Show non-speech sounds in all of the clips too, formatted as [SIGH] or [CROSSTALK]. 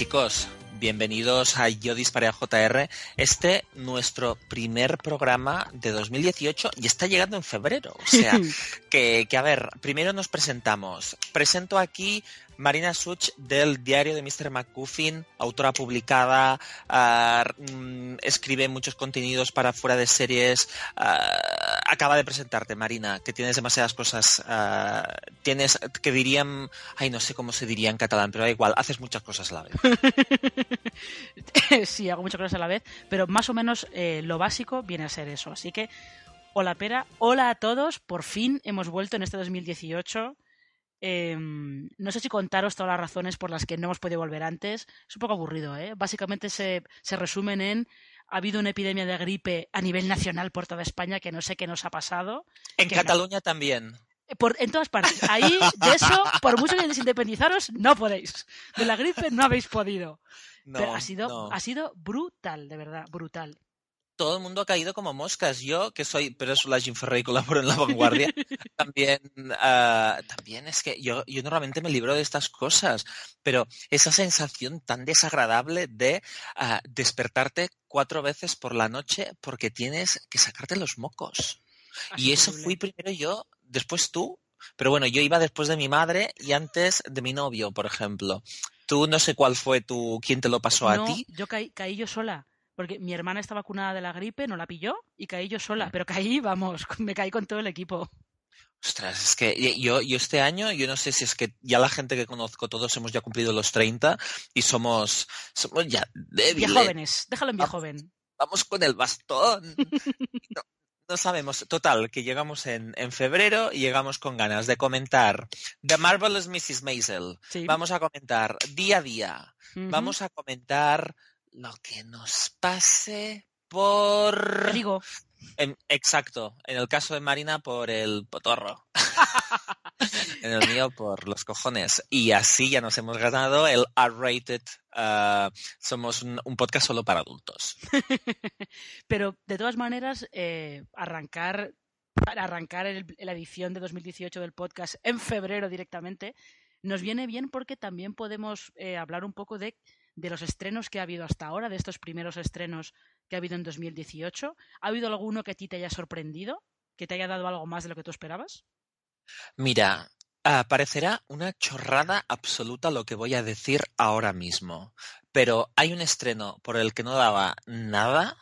chicos, bienvenidos a Yo Disparé a JR. Este nuestro primer programa de 2018 y está llegando en febrero. O sea, [LAUGHS] que, que a ver, primero nos presentamos. Presento aquí Marina Such del diario de Mr. McCuffin, autora publicada, uh, escribe muchos contenidos para fuera de series. Uh, acaba de presentarte, Marina, que tienes demasiadas cosas. Uh, tienes, que dirían, ay, no sé cómo se diría en catalán, pero da igual, haces muchas cosas a la vez. [LAUGHS] sí, hago muchas cosas a la vez, pero más o menos eh, lo básico viene a ser eso. Así que, hola Pera, hola a todos, por fin hemos vuelto en este 2018. Eh, no sé si contaros todas las razones por las que no hemos podido volver antes. Es un poco aburrido, ¿eh? Básicamente se, se resumen en ha habido una epidemia de gripe a nivel nacional por toda España que no sé qué nos ha pasado. En Cataluña no. también. Por, en todas partes. Ahí, de eso, por mucho que desindependizaros, no podéis. De la gripe no habéis podido. No, Pero ha sido, no. ha sido brutal, de verdad, brutal. Todo el mundo ha caído como moscas. Yo, que soy, pero es la Jim Ferrer y colaboro en La Vanguardia, [LAUGHS] también, uh, también es que yo, yo normalmente me libro de estas cosas, pero esa sensación tan desagradable de uh, despertarte cuatro veces por la noche porque tienes que sacarte los mocos. Así Y eso fui primero yo, después tú. Pero bueno, yo iba después de mi madre y antes de mi novio, por ejemplo. Tú no sé cuál fue tu, quién te lo pasó no, a ti. yo caí, caí yo sola. Porque mi hermana está vacunada de la gripe, no la pilló y caí yo sola. Pero caí, vamos, [LAUGHS] me caí con todo el equipo. Ostras, es que yo, yo este año, yo no sé si es que ya la gente que conozco, todos hemos ya cumplido los 30 y somos, somos ya débiles. Vía jóvenes, déjalo en Vamos, joven. vamos con el bastón. [LAUGHS] No, no sabemos. Total, que llegamos en, en, febrero y llegamos con ganas de comentar The Marvelous Mrs. Maisel. Sí. Vamos a comentar día a día. Uh -huh. Vamos a comentar lo que nos pase por... Digo. En, exacto. En el caso de Marina, por el potorro. [LAUGHS] [LAUGHS] en el mío, por los cojones. Y así ya nos hemos ganado el R-rated. Uh, somos un, un, podcast solo para adultos. [LAUGHS] Pero, de todas maneras, eh, arrancar, arrancar el, la edición de 2018 del podcast en febrero directamente nos viene bien porque también podemos eh, hablar un poco de de los estrenos que ha habido hasta ahora, de estos primeros estrenos que ha habido en 2018. ¿Ha habido alguno que a ti te haya sorprendido? ¿Que te haya dado algo más de lo que tú esperabas? Mira, uh, parecerá una chorrada absoluta lo que voy a decir ahora mismo, pero hay un estreno por el que no daba nada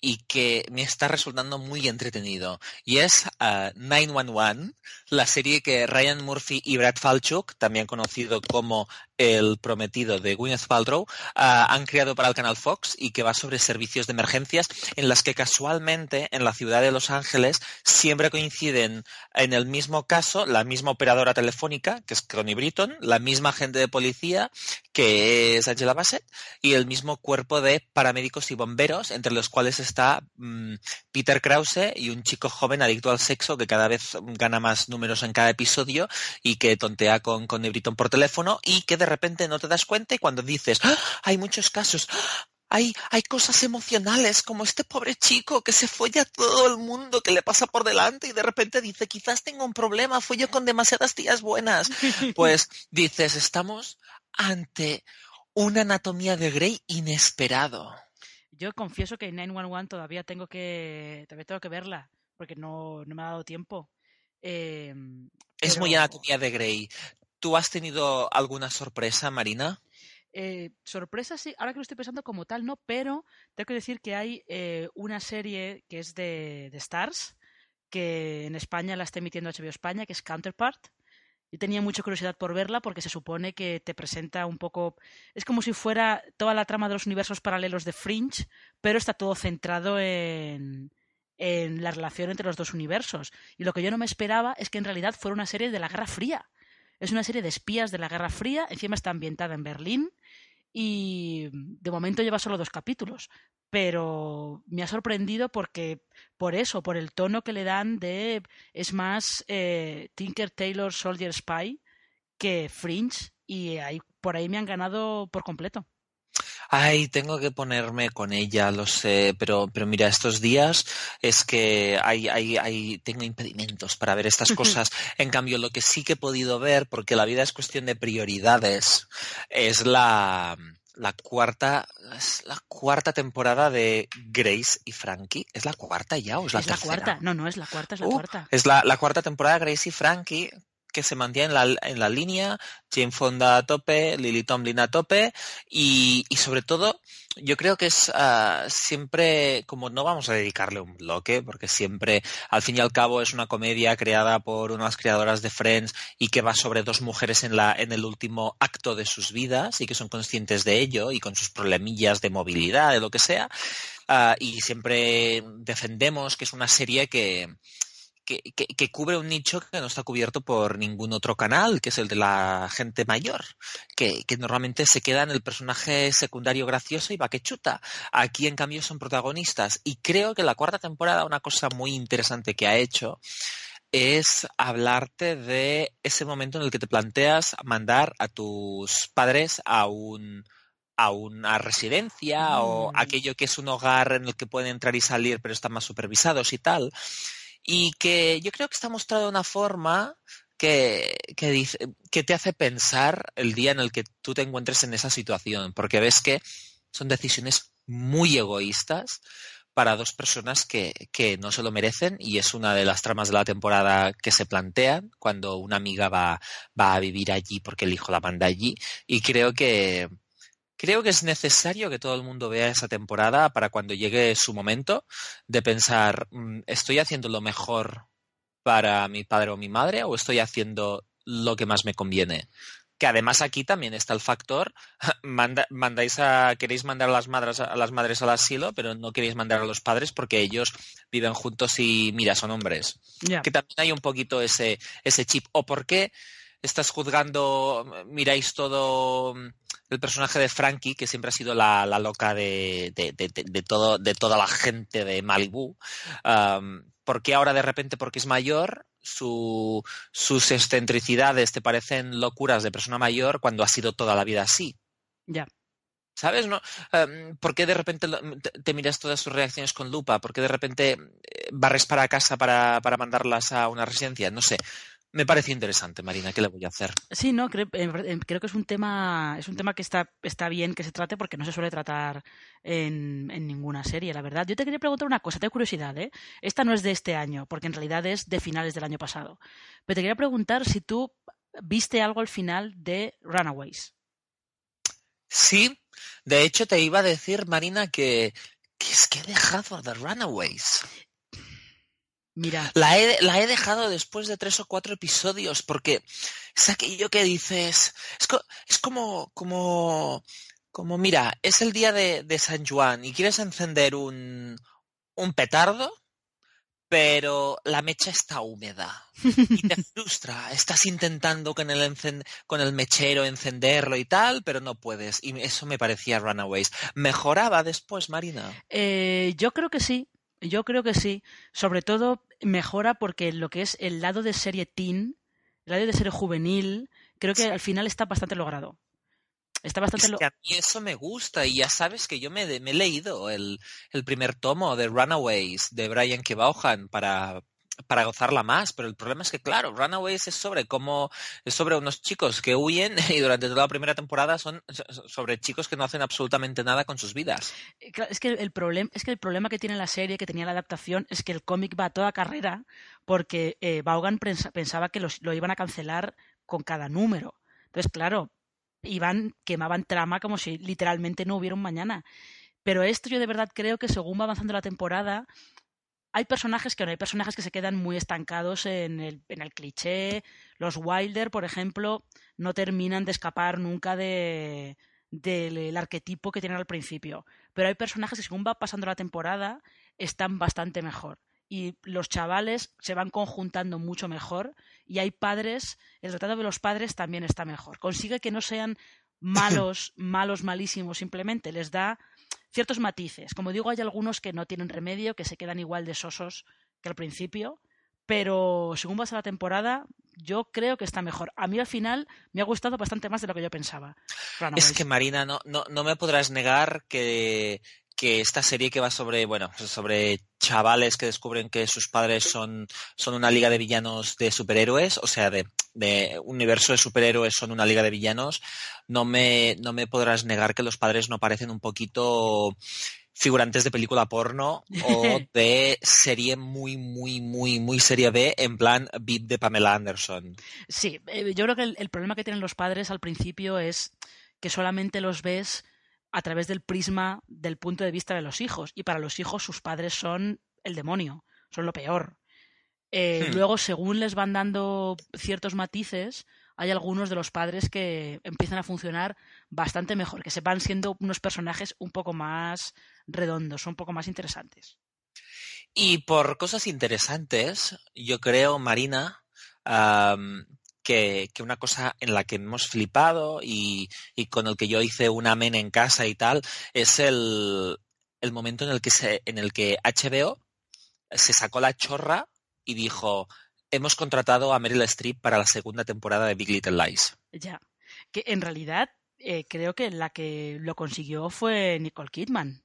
y que me está resultando muy entretenido. Y es uh, 911, la serie que Ryan Murphy y Brad Falchuk, también conocido como el prometido de Gwyneth Paltrow, uh, han creado para el canal Fox y que va sobre servicios de emergencias en las que casualmente en la ciudad de Los Ángeles siempre coinciden en el mismo caso la misma operadora telefónica, que es Connie Britton, la misma agente de policía, que es Angela Bassett, y el mismo cuerpo de paramédicos y bomberos, entre los cuales está mmm, Peter Krause y un chico joven adicto al sexo que cada vez gana más números en cada episodio y que tontea con Britton por teléfono y que de repente no te das cuenta y cuando dices, ¡Ah! hay muchos casos, ¡Ah! hay, hay cosas emocionales como este pobre chico que se folla a todo el mundo que le pasa por delante y de repente dice, quizás tengo un problema, follo con demasiadas tías buenas. [LAUGHS] Pues dices, estamos ante una anatomía de Grey inesperado. Yo confieso que 911 todavía tengo que, todavía tengo que verla porque no, no me ha dado tiempo. Eh, es pero... muy anatomía de Grey ¿Tú has tenido alguna sorpresa, Marina? Eh, sorpresa, sí, ahora que lo estoy pensando como tal, no, pero tengo que decir que hay eh, una serie que es de, de, Stars, que en España la está emitiendo HBO España, que es Counterpart. Yo tenía mucha curiosidad por verla porque se supone que te presenta un poco. Es como si fuera toda la trama de los universos paralelos de Fringe, pero está todo centrado en, en la relación entre los dos universos. Y lo que yo no me esperaba es que en realidad fuera una serie de la Guerra Fría. Es una serie de espías de la Guerra Fría, encima está ambientada en Berlín y de momento lleva solo dos capítulos, pero me ha sorprendido porque por eso, por el tono que le dan de es más eh, Tinker Taylor Soldier Spy que Fringe y ahí, por ahí me han ganado por completo. Ay, tengo que ponerme con ella, lo sé, pero, pero mira, estos días es que hay, hay, hay, tengo impedimentos para ver estas cosas. En cambio, lo que sí que he podido ver, porque la vida es cuestión de prioridades, es la, la cuarta, es la cuarta temporada de Grace y Frankie. ¿Es la cuarta ya o es la es tercera? la cuarta, no, no, es la cuarta, es la uh, cuarta. Es la, la, cuarta temporada de Grace y Frankie que se mantiene en la, en la línea, Jane Fonda a tope, Lily Tomlin a tope y, y sobre todo yo creo que es uh, siempre, como no vamos a dedicarle un bloque, porque siempre, al fin y al cabo, es una comedia creada por unas creadoras de Friends y que va sobre dos mujeres en, la, en el último acto de sus vidas y que son conscientes de ello y con sus problemillas de movilidad, de lo que sea. Uh, y siempre defendemos que es una serie que, que, que, que, cubre un nicho que no está cubierto por ningún otro canal, que es el de la gente mayor, que, que normalmente se queda en el personaje secundario gracioso y va que chuta. Aquí, en cambio, son protagonistas. Y creo que la cuarta temporada, una cosa muy interesante que ha hecho, es hablarte de ese momento en el que te planteas mandar a tus padres a un a una residencia mm. o aquello que es un hogar en el que pueden entrar y salir pero están más supervisados y tal y que yo creo que está mostrado de una forma que, que, dice, que te hace pensar el día en el que tú te encuentres en esa situación, porque ves que son decisiones muy egoístas para dos personas que, que, no se lo merecen y es una de las tramas de la temporada que se plantean cuando una amiga va, va a vivir allí porque el hijo la manda allí. Y creo que, Creo que es necesario que todo el mundo vea esa temporada para cuando llegue su momento de pensar, mm, ¿estoy haciendo lo mejor para mi padre o mi madre o estoy haciendo lo que más me conviene? Que además aquí también está el factor, [LAUGHS] manda, mandáis a, queréis mandar a las, madres, a las madres al asilo, pero no queréis mandar a los padres porque ellos viven juntos y, mira, son hombres. Yeah. Que también hay un poquito ese, ese chip. ¿O por qué estás juzgando, miráis todo el personaje de Frankie, que siempre ha sido la, la loca de, de, de, de, todo, de toda la gente de Malibu, um, ¿por qué ahora de repente, porque es mayor, su, sus excentricidades te parecen locuras de persona mayor cuando ha sido toda la vida así? Ya. ¿Sabes? ¿No? Um, ¿Por qué de repente te, te, miras todas sus reacciones con lupa? ¿Por qué de repente eh, barres para casa para, para mandarlas a una residencia? No sé me parece interesante, Marina, ¿qué le voy a hacer? Sí, no, creo, creo, que es un tema, es un tema que está, está bien que se trate porque no se suele tratar en, en, ninguna serie, la verdad. Yo te quería preguntar una cosa, tengo curiosidad, ¿eh? Esta no es de este año, porque en realidad es de finales del año pasado. Pero te quería preguntar si tú viste algo al final de Runaways. Sí, de hecho te iba a decir, Marina, que, que es que he dejado The Runaways. Mira. La he, la he dejado después de tres o cuatro episodios porque es aquello que dices. Es, co es como, como, como, mira, es el día de, de San Juan y quieres encender un, un petardo, pero la mecha está húmeda y te [LAUGHS] frustra. Estás intentando con el, con el mechero encenderlo y tal, pero no puedes. Y eso me parecía Runaways. ¿Mejoraba después, Marina? Eh, yo creo que sí. Yo creo que sí. Sobre todo mejora porque lo que es el lado de serie teen, el lado de serie juvenil, creo que al final está bastante logrado. Está bastante es que a mí eso me gusta y ya sabes que yo me, me he leído el, el, primer tomo de Runaways de Brian Kevaughan para, para gozarla más, pero el problema es que, claro, Runaways es sobre cómo, es sobre unos chicos que huyen [LAUGHS] y durante toda la primera temporada son sobre chicos que no hacen absolutamente nada con sus vidas. Eh, es que el problema, es que el problema que tiene la serie, que tenía la adaptación, es que el cómic va a toda carrera porque eh, Vaughan pensaba que lo iban a cancelar con cada número. Entonces, claro, iban, quemaban trama como si literalmente no hubiera un mañana. Pero esto yo de verdad creo que según va avanzando la temporada, hay personajes que no, hay personajes que se quedan muy estancados en el, en el cliché. Los Wilder, por ejemplo, no terminan de escapar nunca de, del arquetipo que tienen al principio. Pero hay personajes que según va pasando la temporada están bastante mejor. Y los chavales se van conjuntando mucho mejor. Y hay padres, el retrato de los padres también está mejor. Consigue que no sean [COUGHS] malos, malos, malísimos simplemente. Les da ciertos matices. Como digo, hay algunos que no tienen remedio, que se quedan igual de sosos que al principio, pero según pasa la temporada, yo creo que está mejor. A mí al final me ha gustado bastante más de lo que yo pensaba. Es que Marina, no, no, no me podrás negar que, que esta serie que va sobre, bueno, sobre chavales que descubren que sus padres son, son una liga de villanos de superhéroes, o sea, de, de universo de superhéroes son una liga de villanos, no me, no me podrás negar que los padres no parecen un poquito figurantes de película porno o [LAUGHS] de serie muy, muy, muy, muy serie B, en plan VIP de Pamela Anderson. Sí, eh, yo creo que el problema que tienen los padres al principio es que solamente los ves a través del prisma del punto de vista de los hijos. Y para los hijos sus padres son el demonio, son lo peor. Eh, hmm. Luego, según les van dando ciertos matices, hay algunos de los padres que empiezan a funcionar bastante mejor, que se van siendo unos personajes un poco más redondos, un poco más interesantes. Y por cosas interesantes, yo creo, Marina, que, una cosa en la que hemos flipado y, con el que yo hice un amén en casa y tal, es el, el momento en el, que se, en el que HBO se sacó la chorra y dijo, hemos contratado a Meryl Streep para la segunda temporada de Big Little Lies. Ya, que en realidad eh, creo que la que lo consiguió fue Nicole Kidman.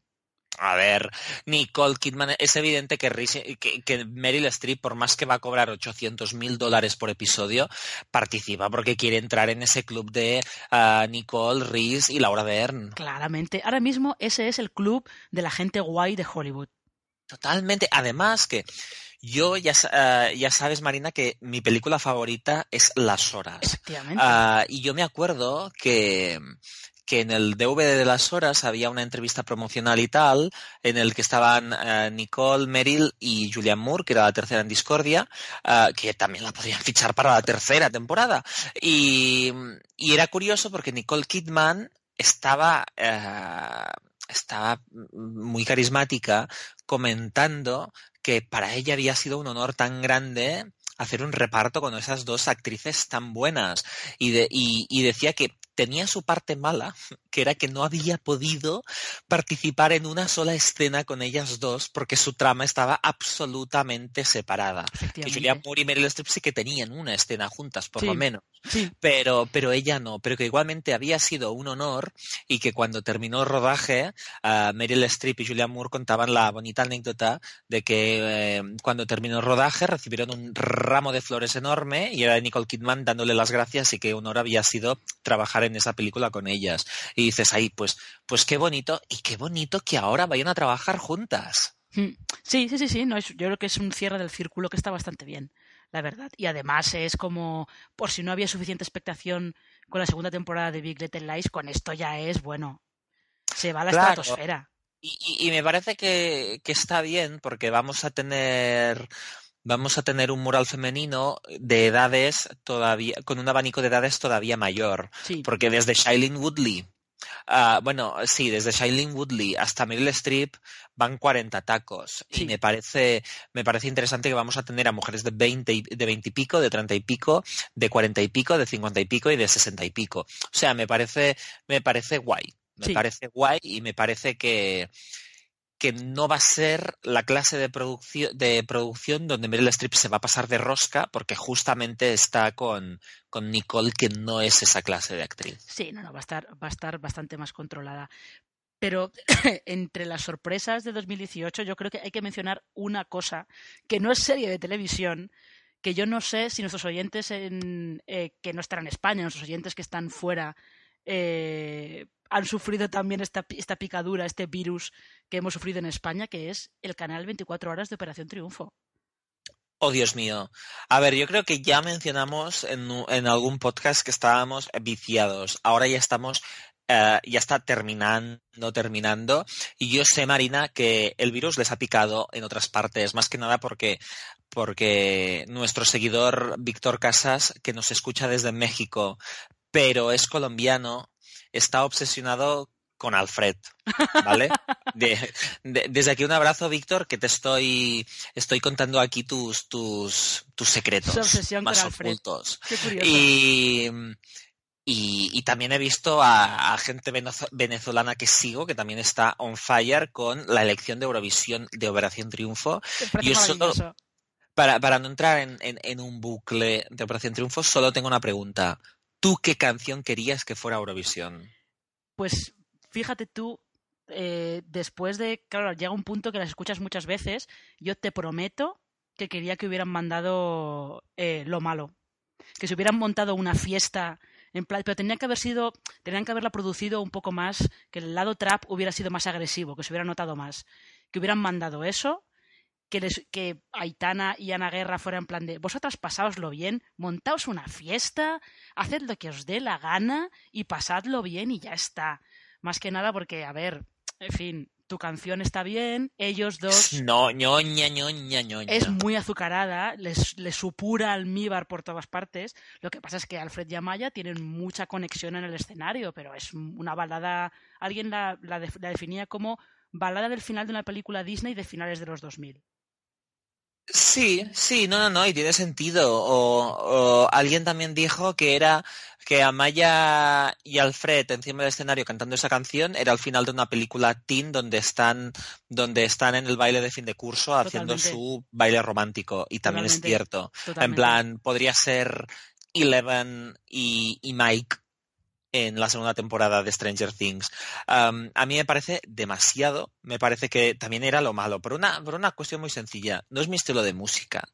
A ver, Nicole Kidman, es evidente que, que, Meryl Streep, por más que va a cobrar 800 mil dólares por episodio, participa porque quiere entrar en ese club de ah, Nicole, Reese y Laura Dern. Claramente. Ahora mismo ese es el club de la gente guay de Hollywood. Totalmente. Además que yo ya, ah, ya sabes, Marina, que mi película favorita es Las Horas. Efectivamente. Ah, y yo me acuerdo que que en el DVD de las horas había una entrevista promocional y tal, en el que estaban eh, Nicole, Meryl y Julian Moore, que era la tercera en Discordia, eh, que también la podían [LAUGHS] fichar para la tercera temporada. Y, era curioso porque Nicole Kidman estaba, eh, estaba muy carismática comentando que para ella había sido un honor tan grande hacer un reparto con esas dos actrices tan buenas y decía que tenía su parte mala, [LAUGHS] que era que no había podido participar en una sola escena con ellas dos porque su trama estaba absolutamente separada. Que Julian Moore y Meryl Streep sí que tenían una escena juntas, por lo menos. Pero, pero ella no, pero que igualmente había sido un honor y que cuando terminó el rodaje, uh, Meryl Streep y Julian Moore contaban la bonita anécdota de que eh, cuando terminó el rodaje recibieron un ramo de flores enorme y era Nicole Kidman dándole las gracias y que honor había sido trabajar en esa película con ellas. Y dices ahí, pues, pues qué bonito y qué bonito que ahora vayan a trabajar juntas. Mm. Sí, sí, sí, sí. No, yo creo que es un cierre del círculo que está bastante bien, la verdad. Y además es como, por si no había suficiente expectación con la segunda temporada de Big Little Lies, con esto ya es, bueno, se va a la estratosfera. Y, me parece que, que está bien porque vamos a tener vamos a tener un mural femenino de edades todavía, con un abanico de edades todavía mayor. Porque desde Shailene Woodley, ah, bueno, sí, desde Shailene Woodley hasta Meryl Streep van 40 tacos. Y me parece, me parece interesante que vamos a tener a mujeres de 20, de 20 y pico, de 30 y pico, de 40 y pico, de 50 y pico y de 60 y pico. O sea, me parece, me parece guay. Me parece guay y me parece que, que no va a ser la clase de, producción, de producción donde Meryl Streep se va a pasar de rosca porque justamente está con, con Nicole que no es esa clase de actriz. Sí, no, no, va a estar, va a estar bastante más controlada. Pero [CLEARS THROAT] entre las sorpresas de 2018 yo creo que hay que mencionar una cosa que no es serie de televisión, que yo no sé si nuestros oyentes en, eh, que no están en España, nuestros oyentes que están fuera, eh, han sufrido también esta, esta picadura, este virus que hemos sufrido en España, que es el canal 24 horas de Operación Triunfo. Oh, Dios mío. A ver, yo creo que ya mencionamos en, en algún podcast que estábamos viciados. Ahora ya estamos Uh, ya está terminando, terminando. Y yo sé, Marina, que el virus les ha picado en otras partes, más que nada porque, porque nuestro seguidor Víctor Casas, que nos escucha desde México, pero es colombiano, está obsesionado con Alfred, ¿vale? [LAUGHS] De, de, desde aquí un abrazo, Víctor, que te estoy, estoy contando aquí tus, tus, tus secretos más ocultos. Y, y, y, también he visto a, a, gente venezolana que sigo, que también está on fire con la elección de Eurovisión de Operación Triunfo. Solo, para, para no entrar en, en, en un bucle de Operación Triunfo, solo tengo una pregunta. ¿Tú qué canción querías que fuera Eurovisión? Pues fíjate tú, eh, después de, claro, llega un punto que las escuchas muchas veces, yo te prometo que quería que hubieran mandado eh, lo malo, que se hubieran montado una fiesta en plan, pero tenía que haber sido, tenían que haberla producido un poco más, que el lado trap hubiera sido más agresivo, que se hubiera notado más, que hubieran mandado eso, que, les, que Aitana y Ana Guerra fueran en plan de vosotras pasaoslo bien, montaos una fiesta, haced lo que os dé la gana y pasadlo bien y ya está. Más que nada porque, a ver, en fin, tu canción está bien, ellos dos... [LAUGHS] No, ñoña, ñoña, ñoña. Es muy azucarada, les, les supura almíbar por todas partes. Lo que pasa es que Alfred y Amaya tienen mucha conexión en el escenario, pero es una balada... Alguien la, la, la definía como balada del final de una película Disney de finales de los 2000. Sí, sí, no, no, no, y tiene sentido. O, o, alguien también dijo que era que Amaya y Alfred encima del escenario cantando esa canción era al final de una película teen donde están, donde están en el baile de fin de curso haciendo Totalmente. su baile romántico. Y también Totalmente. es cierto. Totalmente. En plan, podría ser Eleven y, y Mike en la segunda temporada de Stranger Things. A mí me parece demasiado, me parece que también era lo malo, por una, por una cuestión muy sencilla. No es mi estilo de música,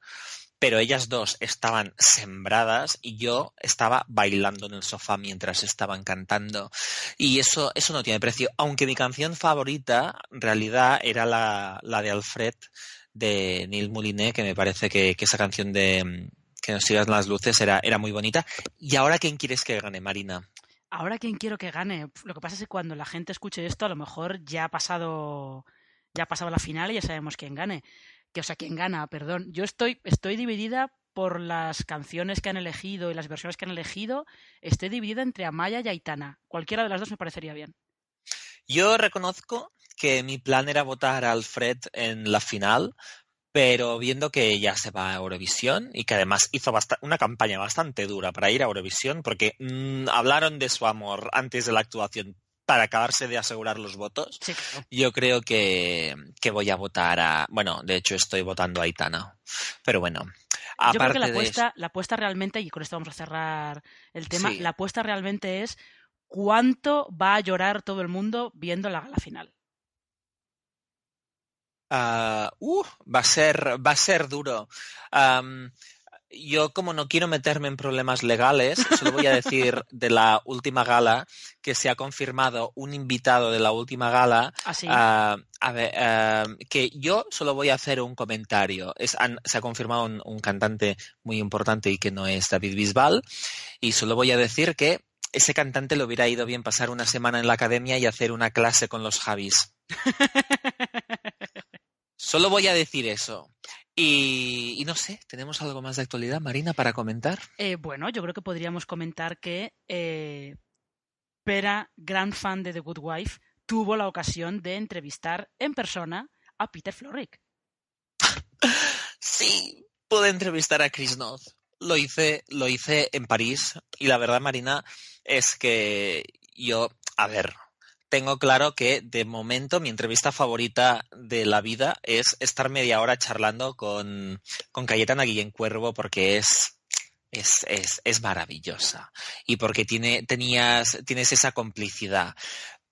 pero ellas dos estaban sembradas y yo estaba bailando en el sofá mientras estaban cantando. Y eso, eso no tiene precio, aunque mi canción favorita en realidad era la, la de Alfred de Neil Moulinet, que me parece que, que esa canción de que nos sigas las luces era, era muy bonita. ¿Y ahora quién quieres que gane, Marina? Ahora quién quiero que gane. Lo que pasa es que cuando la gente escuche esto, a lo mejor ya ha pasado, ya ha pasado la final y ya sabemos quién gane. Que, o sea, quién gana, perdón. Yo estoy, estoy dividida por las canciones que han elegido y las versiones que han elegido. Estoy dividida entre Amaya y Aitana. Cualquiera de las dos me parecería bien. Yo reconozco que mi plan era votar a Alfred en la final, pero viendo que ya se va a Eurovisión y que además hizo una campaña bastante dura para ir a Eurovisión, porque mmm, hablaron de su amor antes de la actuación para acabarse de asegurar los votos, sí, claro. yo creo que, que, voy a votar a... Bueno, de hecho estoy votando a Aitana, pero bueno. Yo creo que la apuesta, de... la apuesta realmente, y con esto vamos a cerrar el tema, sí. la apuesta realmente es cuánto va a llorar todo el mundo viendo la gala final. Uh, uh, va a ser, va a ser duro. Um, yo como no quiero meterme en problemas legales, solo voy a decir de la última gala que se ha confirmado un invitado de la última gala. ¿Ah, sí? uh, a ver, uh, que yo solo voy a hacer un comentario. Es, han, se ha confirmado un, un, cantante muy importante y que no es David Bisbal. Y solo voy a decir que ese cantante le hubiera ido bien pasar una semana en la academia y hacer una clase con los Javis. [LAUGHS] Solo voy a decir eso. Y, y, no sé, ¿tenemos algo más de actualidad, Marina, para comentar? Eh, bueno, yo creo que podríamos comentar que eh, Pera, gran fan de The Good Wife, tuvo la ocasión de entrevistar en persona a Peter Florrick. sí, pude entrevistar a Chris Noth. Lo hice, lo hice en París y la verdad, Marina, es que yo, a ver, tengo claro que de momento mi entrevista favorita de la vida es estar media hora charlando con, con Cayetana Guillén Cuervo porque es, es, es, es maravillosa y porque tiene, tenías, tienes esa complicidad.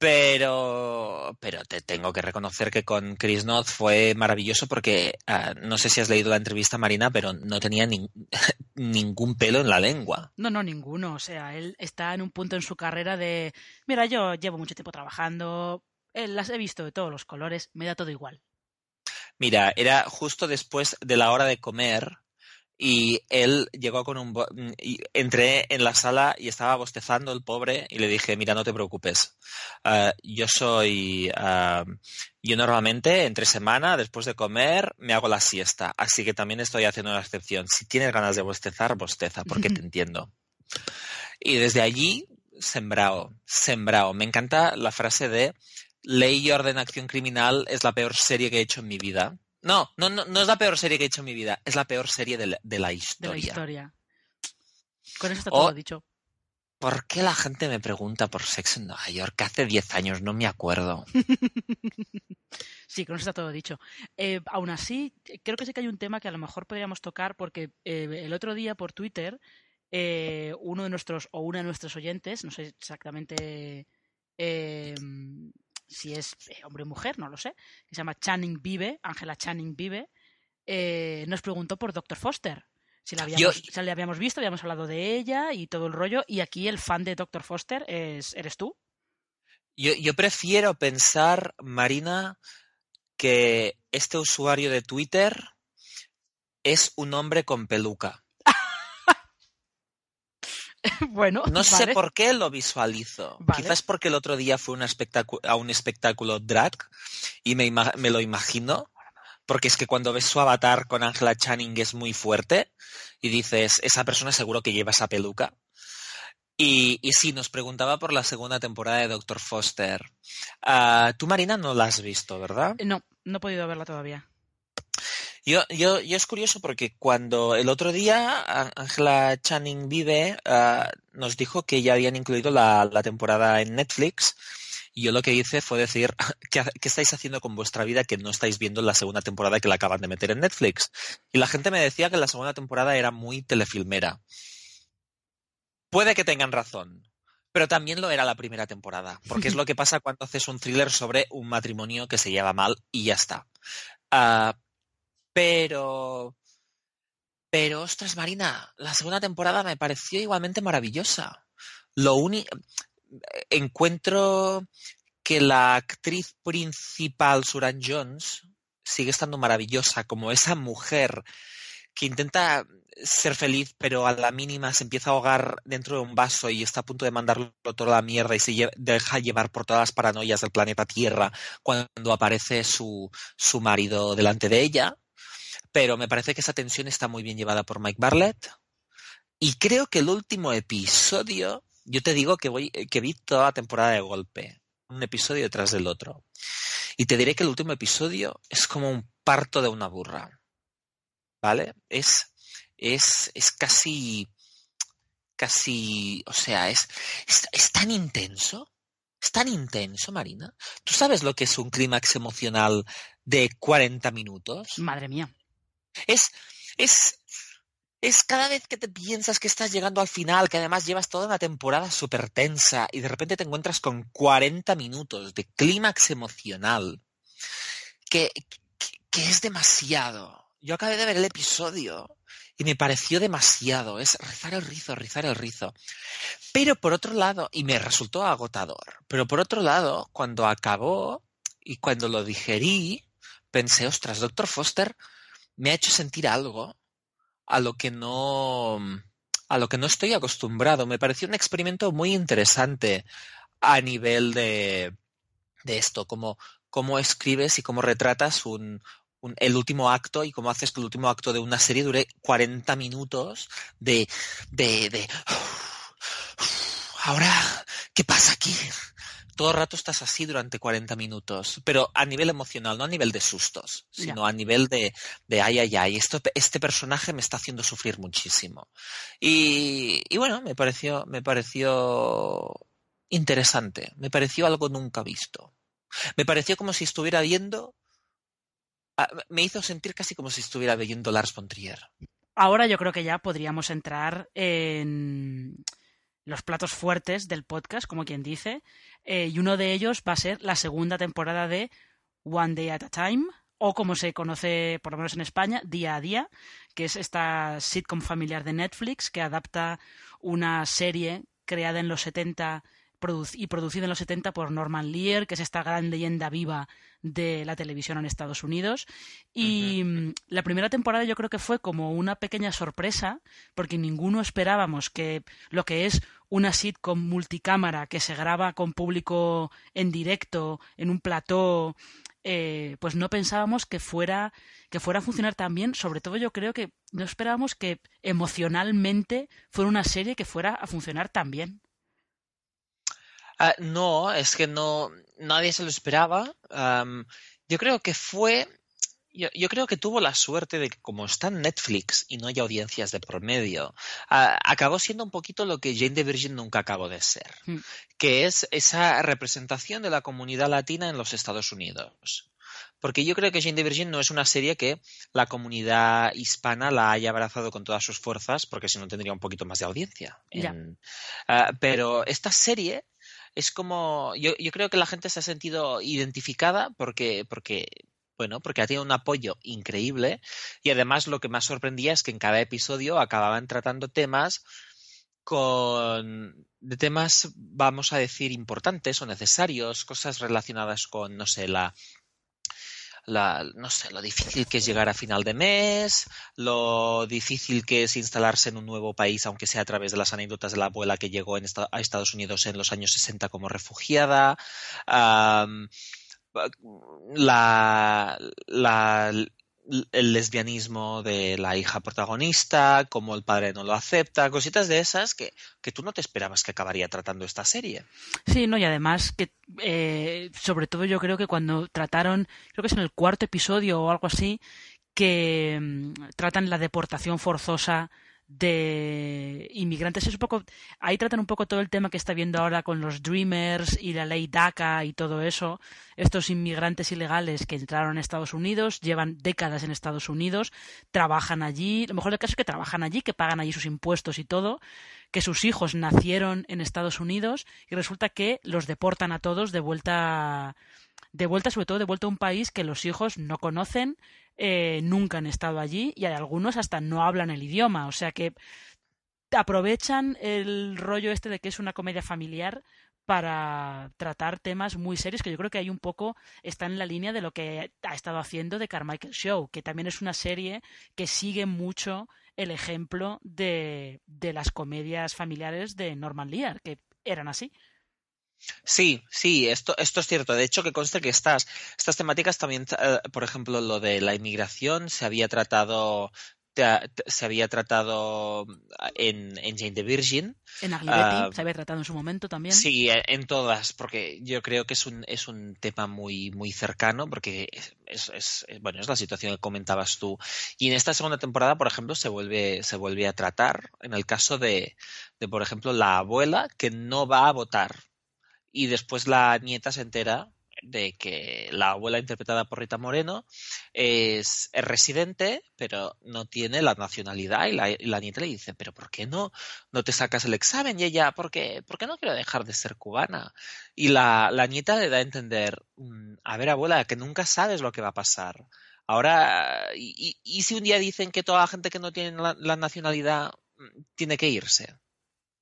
Pero, pero te tengo que reconocer que con Chris Noth fue maravilloso porque uh, no sé si has leído la entrevista, Marina, pero no tenía ni, [LAUGHS] ningún pelo en la lengua. No, no, ninguno. O sea, él está en un punto en su carrera de, mira, yo llevo mucho tiempo trabajando, eh, las he visto de todos los colores, me da todo igual. Mira, era justo después de la hora de comer y él llegó con un... Y entré en la sala y estaba bostezando el pobre y le dije, mira, no te preocupes. Uh, yo soy... Uh, yo normalmente entre semana, después de comer, me hago la siesta. Así que también estoy haciendo una excepción. Si tienes ganas de bostezar, bosteza, porque te entiendo. Y desde allí, sembrado, sembrado. Me encanta la frase de Ley y Orden Acción Criminal es la peor serie que he hecho en mi vida. No, no, no, no es la peor serie que he hecho en mi vida, es la peor serie de la, de la historia. De la historia. Con eso está todo O- dicho. ¿Por qué la gente me pregunta por Sex en Nueva York? Hace 10 años, no me acuerdo. [LAUGHS] Sí, con eso está todo dicho. Eh, aún así, creo que sí que hay un tema que a lo mejor podríamos tocar porque eh, el otro día por Twitter eh, uno de nuestros o una de nuestros oyentes, no sé exactamente eh, si es eh, hombre o mujer, no lo sé, que se llama Channing Vive, Ángela Channing Vive, eh, nos preguntó por Dr. Foster. Si la, habíamos, Yo- si la habíamos visto, habíamos hablado de ella y todo el rollo. Y aquí el fan de Dr. Foster es, eres tú. Yo, yo prefiero pensar, Marina, que este usuario de Twitter es un hombre con peluca. [LAUGHS] bueno, No sé por qué lo visualizo. Vale. Quizás porque el otro día fue un a un espectáculo drag y me, me lo imagino. Porque es que cuando ves su avatar con Angela Channing es muy fuerte y dices, esa persona seguro que lleva esa peluca. Y, y sí, nos preguntaba por la segunda temporada de Doctor Foster. Ah, Tú, Marina, no la has visto, ¿verdad? No, no he podido verla todavía. Yo, yo, yo es curioso porque cuando el otro día Angela Channing Vive ah, nos dijo que ya habían incluido la, la temporada en Netflix, y yo lo que hice fue decir, [LAUGHS] ¿qué, ha- qué estáis haciendo con vuestra vida que no estáis viendo la segunda temporada que la acaban de meter en Netflix? Y la gente me decía que la segunda temporada era muy telefilmera. Puede que tengan razón, pero también lo era la primera temporada, porque es lo [LAUGHS] que pasa cuando haces un thriller sobre un matrimonio que se lleva mal y ya está. Ah, pero. Pero, ostras, Marina, la segunda temporada me pareció igualmente maravillosa. Lo único. Encuentro que la actriz principal, Suran Jones, sigue estando maravillosa, como esa mujer que intenta ser feliz, pero a la mínima se empieza a ahogar dentro de un vaso y está a punto de mandarlo toda la mierda y se deja llevar por todas las paranoias del planeta Tierra cuando aparece su, su marido delante de ella. Pero me parece que esa tensión está muy bien llevada por Mike Barlett. Y creo que el último episodio, yo te digo que, voy, que vi toda la temporada de golpe, un episodio detrás del otro. Y te diré que el último episodio es como un parto de una burra. ¿Vale? Es, es, es casi, casi, o sea, es, es, es tan intenso, es tan intenso, Marina. ¿Tú sabes lo que es un clímax emocional de 40 minutos? Madre mía. Es, es, es cada vez que te piensas que estás llegando al final, que además llevas toda una temporada súper tensa y de repente te encuentras con 40 minutos de clímax emocional, que, que, que es demasiado. Yo acabé de ver el episodio y me pareció demasiado. Es rizar el rizo, rizar el rizo. Pero por otro lado, y me resultó agotador, pero por otro lado, cuando acabó y cuando lo digerí, pensé, ostras, Doctor Foster me ha hecho sentir algo a lo que no a lo que no estoy acostumbrado. Me pareció un experimento muy interesante a nivel de, de esto, cómo, cómo escribes y cómo retratas un- el último acto y cómo haces que el último acto de una serie dure 40 minutos de, de, de ahora, ¿qué pasa aquí? Todo el rato estás así durante 40 minutos, pero a nivel emocional, no a nivel de sustos, sino a nivel de, de ay, ay, ay, esto, este personaje me está haciendo sufrir muchísimo. Y, y bueno, me pareció, me pareció interesante, me pareció algo nunca visto. Me pareció como si estuviera viendo, me hizo sentir casi como si estuviera viendo Lars von Trier. Ahora yo creo que ya podríamos entrar en los platos fuertes del podcast, como quien dice, eh, y uno de ellos va a ser la segunda temporada de One Day at a Time, o como se conoce, por lo menos en España, Día a Día, que es esta sitcom familiar de Netflix que adapta una serie creada en los 70 y producido en los 70 por Norman Lear, que es esta gran leyenda viva de la televisión en Estados Unidos. Y mm, la primera temporada yo creo que fue como una pequeña sorpresa, porque ninguno esperábamos que lo que es una sitcom multicámara que se graba con público en directo, en un plató, eh, pues no pensábamos que fuera, que fuera a funcionar tan bien. Sobre todo yo creo que no esperábamos que emocionalmente fuera una serie que fuera a funcionar tan bien. Ah, no, es que no, nadie se lo esperaba. yo creo que fue yo, creo que tuvo la suerte de que como está en Netflix y no hay audiencias de promedio, acabó siendo un poquito lo que Jane the Virgin nunca acabó de ser, mm. que es esa representación de la comunidad latina en los Estados Unidos. Porque yo creo que Jane the Virgin no es una serie que la comunidad hispana la haya abrazado con todas sus fuerzas, porque si no tendría un poquito más de audiencia. Ah, pero esta serie es como. Yo, yo, creo que la gente se ha sentido identificada porque, porque bueno, porque ha tenido un apoyo increíble y además lo que más sorprendía es que en cada episodio acababan tratando temas con de temas, vamos a decir, importantes o necesarios, cosas relacionadas con, no sé, la, la, no sé, lo difícil que es llegar a final de mes, lo difícil que es instalarse en un nuevo país, aunque sea a través de las anécdotas de la abuela que llegó en a Estados Unidos en los años 60 como refugiada. La, el lesbianismo de la hija protagonista, como el padre no lo acepta, cositas de esas que, que tú no te esperabas que acabaría tratando esta serie. Sí, no, y además que eh, sobre todo yo creo que cuando trataron, creo que es en el cuarto episodio o algo así, que mm, tratan la deportación forzosa de inmigrantes. Es un poco, ahí tratan un poco todo el tema que está viendo ahora con los Dreamers y la ley DACA y todo eso. Estos inmigrantes ilegales que entraron a Estados Unidos, llevan décadas en Estados Unidos, trabajan allí. Lo mejor del caso es que trabajan allí, que pagan allí sus impuestos y todo, que sus hijos nacieron en Estados Unidos y resulta que los deportan a todos de vuelta de vuelta, sobre todo de vuelta a un país que los hijos no conocen, eh, nunca han estado allí y hay algunos hasta no hablan el idioma. O sea que aprovechan el rollo este de que es una comedia familiar para tratar temas muy serios que yo creo que hay un poco está en la línea de lo que ha estado haciendo de Carmichael Show, que también es una serie que sigue mucho el ejemplo de, de las comedias familiares de Norman Lear, que eran así. Sí, sí, esto, esto es cierto. De hecho, que conste que estas, estas temáticas también, eh, por ejemplo, lo de la inmigración se había tratado se había tratado en, en Jane the Virgin. En uh, se había tratado en su momento también. Sí, en todas, porque yo creo que es un, es un tema muy, muy cercano, porque es, es, bueno, es la situación que comentabas tú. Y en esta segunda temporada, por ejemplo, se vuelve, se vuelve a tratar en el caso de, de, por ejemplo, la abuela que no va a votar y después la nieta se entera de que la abuela interpretada por Rita Moreno es, residente, pero no tiene la nacionalidad y la, nieta le dice, pero ¿por qué no, no te sacas el examen? Y ella, ¿por qué, ¿por qué no quiero dejar de ser cubana? Y la, la nieta le da a entender, mm, a ver abuela, que nunca sabes lo que va a pasar. Ahora, y, y, si un día dicen que toda la gente que no tiene la nacionalidad mm, tiene que irse?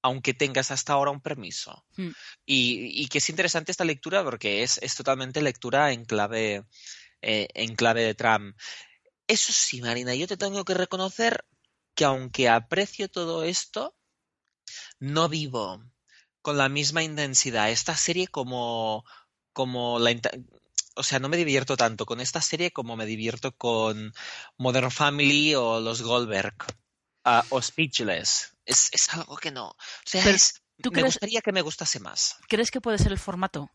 Aunque tengas hasta ahora un permiso. Hmm. Y, que es interesante esta lectura porque es, totalmente lectura en clave, eh, en clave de Trump. Eso sí, Marina, yo te tengo que reconocer que aunque aprecio todo esto, no vivo con la misma intensidad esta serie como, como la... O sea, no me divierto tanto con esta serie como me divierto con Modern Family o los Goldberg uh, o Speechless es, algo que no. O sea, me gustaría que me gustase más. ¿Crees que puede ser el formato?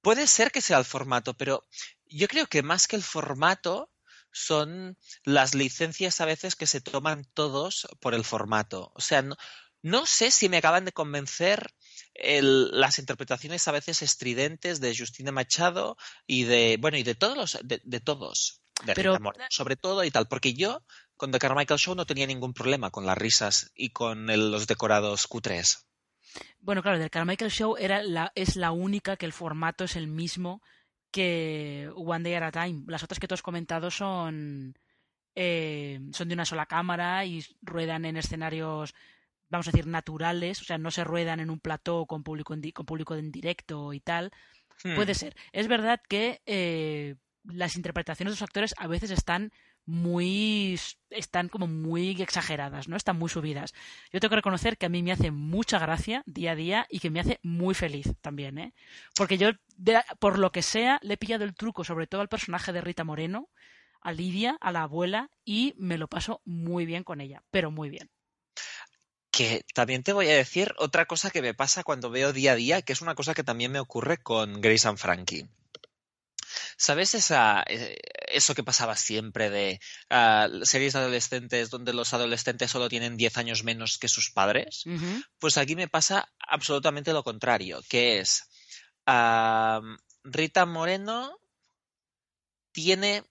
Puede ser que sea el formato, pero yo creo que más que el formato son las licencias a veces que se toman todos por el formato. O sea, no, sé si me acaban de convencer las interpretaciones a veces estridentes de Justina Machado y de, bueno, y de todos los, de, todos. De pero, sobre todo y tal, porque yo con The Carmichael Show no tenía ningún problema con las risas y con los decorados Q3. Bueno, claro, The Carmichael Show era la, es la única que el formato es el mismo que One Day at a Time. Las otras que tú has comentado son, eh, son de una sola cámara y ruedan en escenarios vamos a decir, naturales, o sea, no se ruedan en un plató con público en, con público en directo y tal. Hmm. Puede ser. Es verdad que eh, las interpretaciones de los actores a veces están muy están como muy exageradas, ¿no? Están muy subidas. Yo tengo que reconocer que a mí me hace mucha gracia día a día y que me hace muy feliz también, ¿eh? Porque yo por lo que sea le he pillado el truco sobre todo al personaje de Rita Moreno, a Lidia, a la abuela y me lo paso muy bien con ella, pero muy bien. Que también te voy a decir otra cosa que me pasa cuando veo día a día, que es una cosa que también me ocurre con Grace and Frankie. ¿Sabes esa, eh, eso que pasaba siempre de uh, series adolescentes donde los adolescentes solo tienen 10 años menos que sus padres? Pues aquí me pasa absolutamente lo contrario, que es uh, Rita Moreno tiene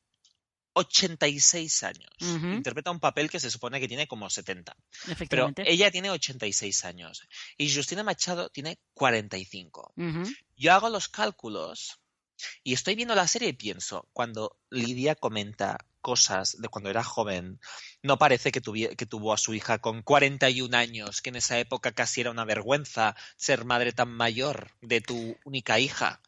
86 años. Interpreta un papel que se supone que tiene como 70. Pero ella tiene 86 años. Y Justina Machado tiene 45. Yo hago los cálculos y estoy viendo la serie y pienso, cuando Lidia comenta cosas de cuando era joven, no parece que, que tuvo a su hija con 41 años, que en esa época casi era una vergüenza ser madre tan mayor de tu única hija.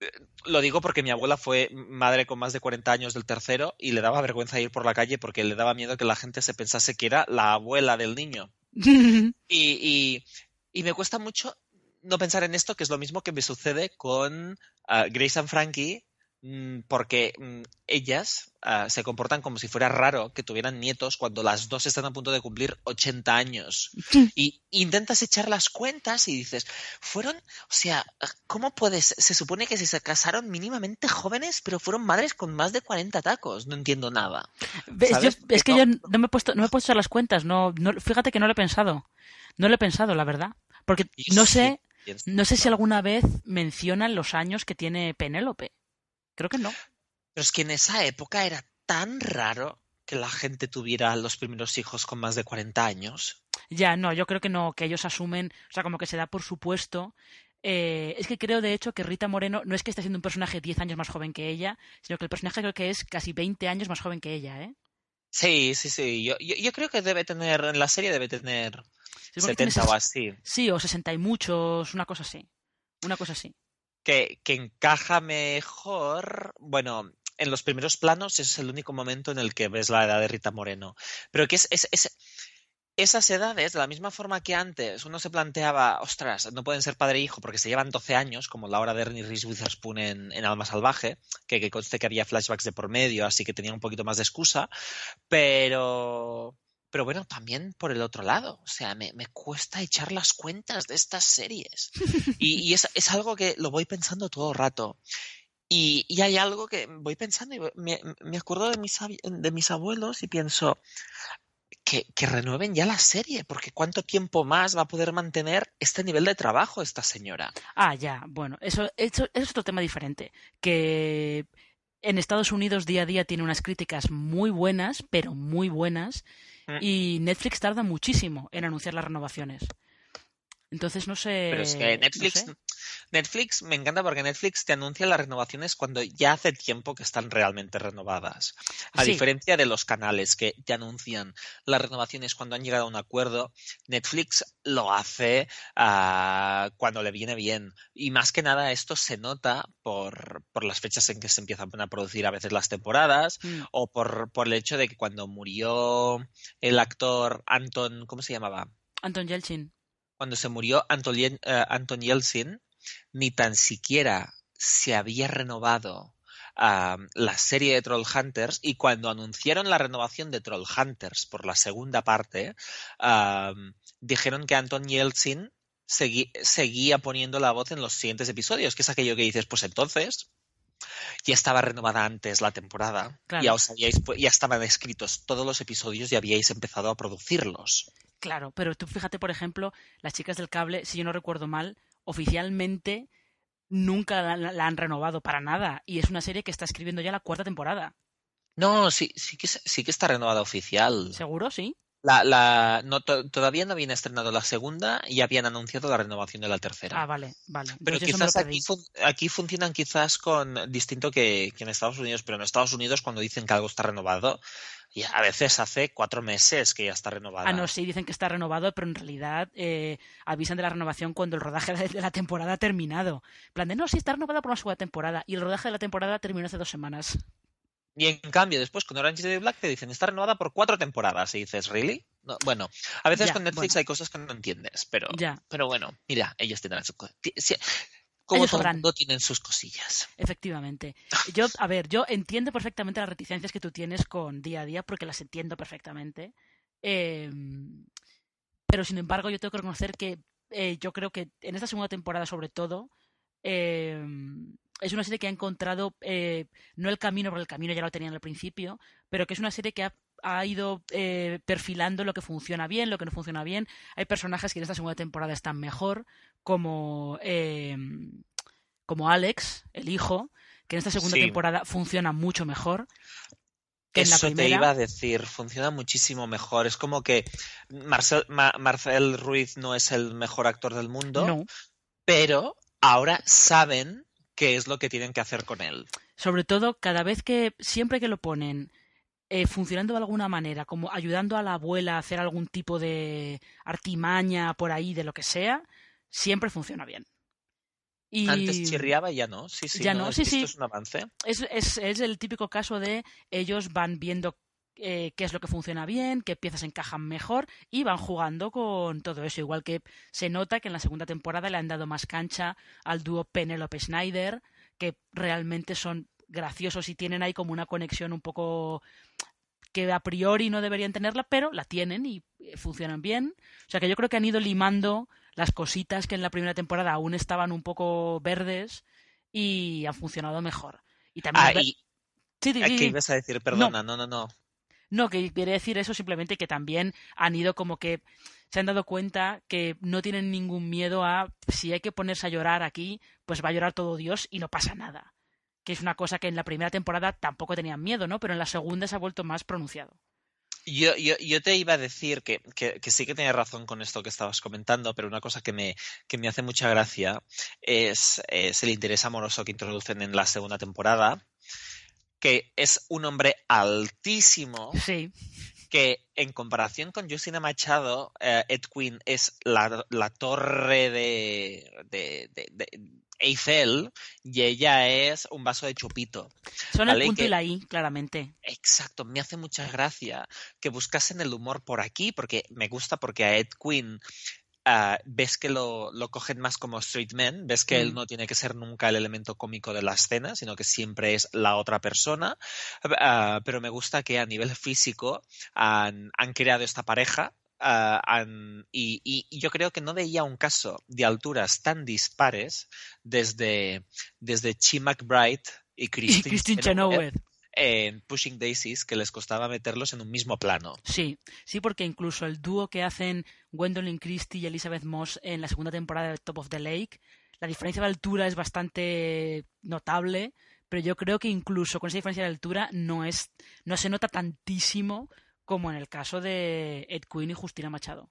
Eh, lo digo porque mi abuela fue madre con más de 40 años del tercero y le daba vergüenza ir por la calle porque le daba miedo que la gente se pensase que era la abuela del niño. [LAUGHS] y, y me cuesta mucho no pensar en esto, que es lo mismo que me sucede con uh, Grace and Frankie, mm, porque mm, ellas ah, se comportan como si fuera raro que tuvieran nietos cuando las dos están a punto de cumplir 80 años. Y intentas echar las cuentas y dices, fueron, o sea, ¿cómo puedes? Se supone que se casaron mínimamente jóvenes, pero fueron madres con más de 40 tacos. No entiendo nada. es que yo no me he puesto, no me he puesto las cuentas, no, no, fíjate que no lo he pensado. No lo he pensado, la verdad. Porque no sé, no sé si alguna vez mencionan los años que tiene Penélope. Creo que no. Pero es que en esa época era tan raro que la gente tuviera los primeros hijos con más de 40 años. Ya, no, yo creo que no, que ellos asumen, o sea, como que se da por supuesto. Eh, es que creo, de hecho, que Rita Moreno no es que esté siendo un personaje 10 años más joven que ella, sino que el personaje creo que es casi 20 años más joven que ella, ¿eh? Sí, sí, sí. Yo, yo, creo que debe tener, en la serie debe tener 70 o así. Sí, o 60 y muchos, una cosa así. Una cosa así. Que, que encaja mejor, bueno, en los primeros planos es el único momento en el que ves la edad de Rita Moreno. Pero que es, es, es esas edades, de la misma forma que antes uno se planteaba, ostras, no pueden ser padre e hijo porque se llevan 12 años, como la hora de Ernie Reese Witherspoon en, en Alma Salvaje, que, conste que había flashbacks de por medio, así que tenía un poquito más de excusa, pero... Pero bueno, también por el otro lado, o sea, me, me cuesta echar las cuentas de estas series. Y, y es, es, algo que lo voy pensando todo el rato. Y, y, hay algo que voy pensando y me, me acuerdo de mis, de mis abuelos y pienso, que, renueven ya la serie, porque ¿cuánto tiempo más va a poder mantener este nivel de trabajo esta señora? Ah, ya, bueno, eso, eso, es otro tema diferente, que en Estados Unidos día a día tiene unas críticas muy buenas, pero muy buenas, mm. y Netflix tarda muchísimo en anunciar las renovaciones. Entonces no sé. Pero es que Netflix, Netflix me encanta porque Netflix te anuncia las renovaciones cuando ya hace tiempo que están realmente renovadas. A diferencia de los canales que te anuncian las renovaciones cuando han llegado a un acuerdo, Netflix lo hace uh, cuando le viene bien. Y más que nada esto se nota por, por, las fechas en que se empiezan a producir a veces las temporadas mm. o por, por el hecho de que cuando murió el actor Anton, ¿cómo se llamaba? Anton Yelchin cuando se murió Anton, uh, Yeltsin, ni tan siquiera se había renovado uh, la serie de Trollhunters y cuando anunciaron la renovación de Trollhunters por la segunda parte, uh, dijeron que Anton Yeltsin seguía poniendo la voz en los siguientes episodios, que es aquello que dices, pues entonces ya estaba renovada antes la temporada, ya, os habíais, ya estaban escritos todos los episodios y habíais empezado a producirlos. Claro, pero tú fíjate, por ejemplo, las chicas del cable, si yo no recuerdo mal, oficialmente nunca la, han renovado para nada. Y es una serie que está escribiendo ya la cuarta temporada. No, sí, sí que, sí que está renovada oficial. ¿Seguro? Sí. La, la, no, todavía no habían estrenado la segunda y habían anunciado la renovación de la tercera. Ah, vale, vale. Pero quizás aquí, aquí, funcionan quizás con distinto que, que, en Estados Unidos, pero en Estados Unidos cuando dicen que algo está renovado, y a veces hace cuatro meses que ya está renovado. Ah, no, sí, dicen que está renovado, pero en realidad eh, avisan de la renovación cuando el rodaje de la temporada ha terminado. En plan de, no, sí, está renovado por una segunda temporada. Y el rodaje de la temporada terminó hace dos semanas. Y en cambio, después con Orange is the Black te dicen, está renovada por cuatro temporadas. Y dices, ¿really? bueno, a veces con Netflix hay cosas que no entiendes, pero, pero bueno, mira, ellos tendrán su como todo el mundo tienen sus cosillas. Efectivamente. Yo, a ver, yo entiendo perfectamente las reticencias que tú tienes con día a día, porque las entiendo perfectamente. Em, pero sin embargo, yo tengo que reconocer que eh, yo creo que en esta segunda temporada, sobre todo, em, es una serie que ha encontrado eh, no el camino, porque el camino ya lo tenían al principio, pero que es una serie que ha ha ido eh, perfilando lo que funciona bien, lo que no funciona bien. Hay personajes que en esta segunda temporada están mejor, como, eh, como Alex, el hijo, que en esta segunda temporada funciona mucho mejor. Que Eso te iba a decir, funciona muchísimo mejor. Es como que Marcel, Marcel Ruiz no es el mejor actor del mundo, pero ahora saben qué es lo que tienen que hacer con él. Sobre todo, cada vez que, siempre que lo ponen eh, funcionando de alguna manera, como ayudando a la abuela a hacer algún tipo de artimaña por ahí, de lo que sea, siempre funciona bien. Y... Antes chirriaba y ya no. Sí, sí, ya no, sí, sí. es un avance. Es, es, es, el típico caso de ellos van viendo eh, qué es lo que funciona bien, qué piezas encajan mejor y van jugando con todo eso. Igual que se nota que en la segunda temporada le han dado más cancha al dúo Penelope Schneider, que realmente son graciosos y tienen ahí como una conexión un poco que a priori no deberían tenerla, pero la tienen y eh, funcionan bien. O sea que yo creo que han ido limando las cositas que en la primera temporada aún estaban un poco verdes y han funcionado mejor. Y también... Ah, ¿Qué ibas a decir? Perdona, no, no, no. No, que quiere decir eso simplemente que también han ido como que se han dado cuenta que no tienen ningún miedo a si hay que ponerse a llorar aquí, pues va a llorar todo Dios y no pasa nada que es una cosa que en la primera temporada tampoco tenían miedo, ¿no? Pero en la segunda se ha vuelto más pronunciado. Yo, yo, yo te iba a decir que, que, sí que tienes razón con esto que estabas comentando, pero una cosa que me, que me hace mucha gracia es el interés amoroso que introducen en la segunda temporada, que es un hombre altísimo. Sí que en comparación con Justina Machado, eh, Ed Quinn es la, la torre de, de, Eiffel y ella es un vaso de chupito. Son el punto y la I, claramente. Exacto, me hace mucha gracia que buscasen el humor por aquí, porque me gusta porque a Ed Quinn ah, ves que lo, lo, cogen más como street man, ves que él mm. no tiene que ser nunca el elemento cómico de la escena, sino que siempre es la otra persona. Ah, pero me gusta que a nivel físico han, han creado esta pareja Ah, y, yo creo que no veía un caso de alturas tan dispares desde, desde Chi McBride y Christine, Chenoweth en Pushing Daisies que les costaba meterlos en un mismo plano. Sí, sí, porque incluso el dúo que hacen Gwendolyn Christie y Elizabeth Moss en la segunda temporada de Top of the Lake, la diferencia de altura es bastante notable, pero yo creo que incluso con esa diferencia de altura no es no se nota tantísimo como en el caso de Ed Quinn y Justina Machado.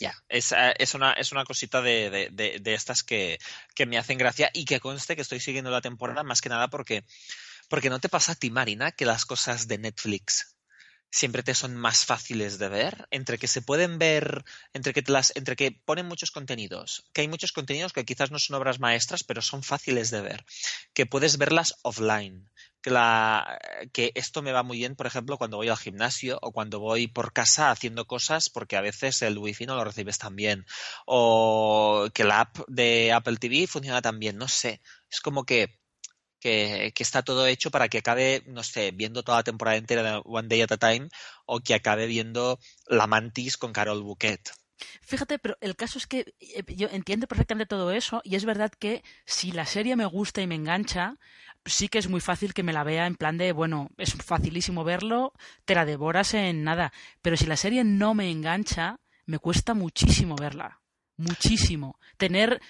Ya, es, es, una, es una cosita de, de, estas que, que, me hacen gracia y que conste que estoy siguiendo la temporada más que nada porque, porque no te pasa a ti, Marina, que las cosas de Netflix siempre te son más fáciles de ver, entre que se pueden ver, entre que, las, entre que ponen muchos contenidos, que hay muchos contenidos que quizás no son obras maestras, pero son fáciles de ver, que puedes verlas offline, que, la, que esto me va muy bien, por ejemplo, cuando voy al gimnasio o cuando voy por casa haciendo cosas porque a veces el wifi no lo recibes tan bien o que la app de Apple TV funciona tan bien, no sé, es como que que, está todo hecho para que acabe, no sé, viendo toda la temporada entera de One Day at a Time o que acabe viendo La Mantis con Carol Bouquet. Fíjate, pero el caso es que eh, yo entiendo perfectamente todo eso y es verdad que si la serie me gusta y me engancha, sí que es muy fácil que me la vea en plan de, bueno, es facilísimo verlo, te la devoras en nada, pero si la serie no me engancha, me cuesta muchísimo verla muchísimo. Tener,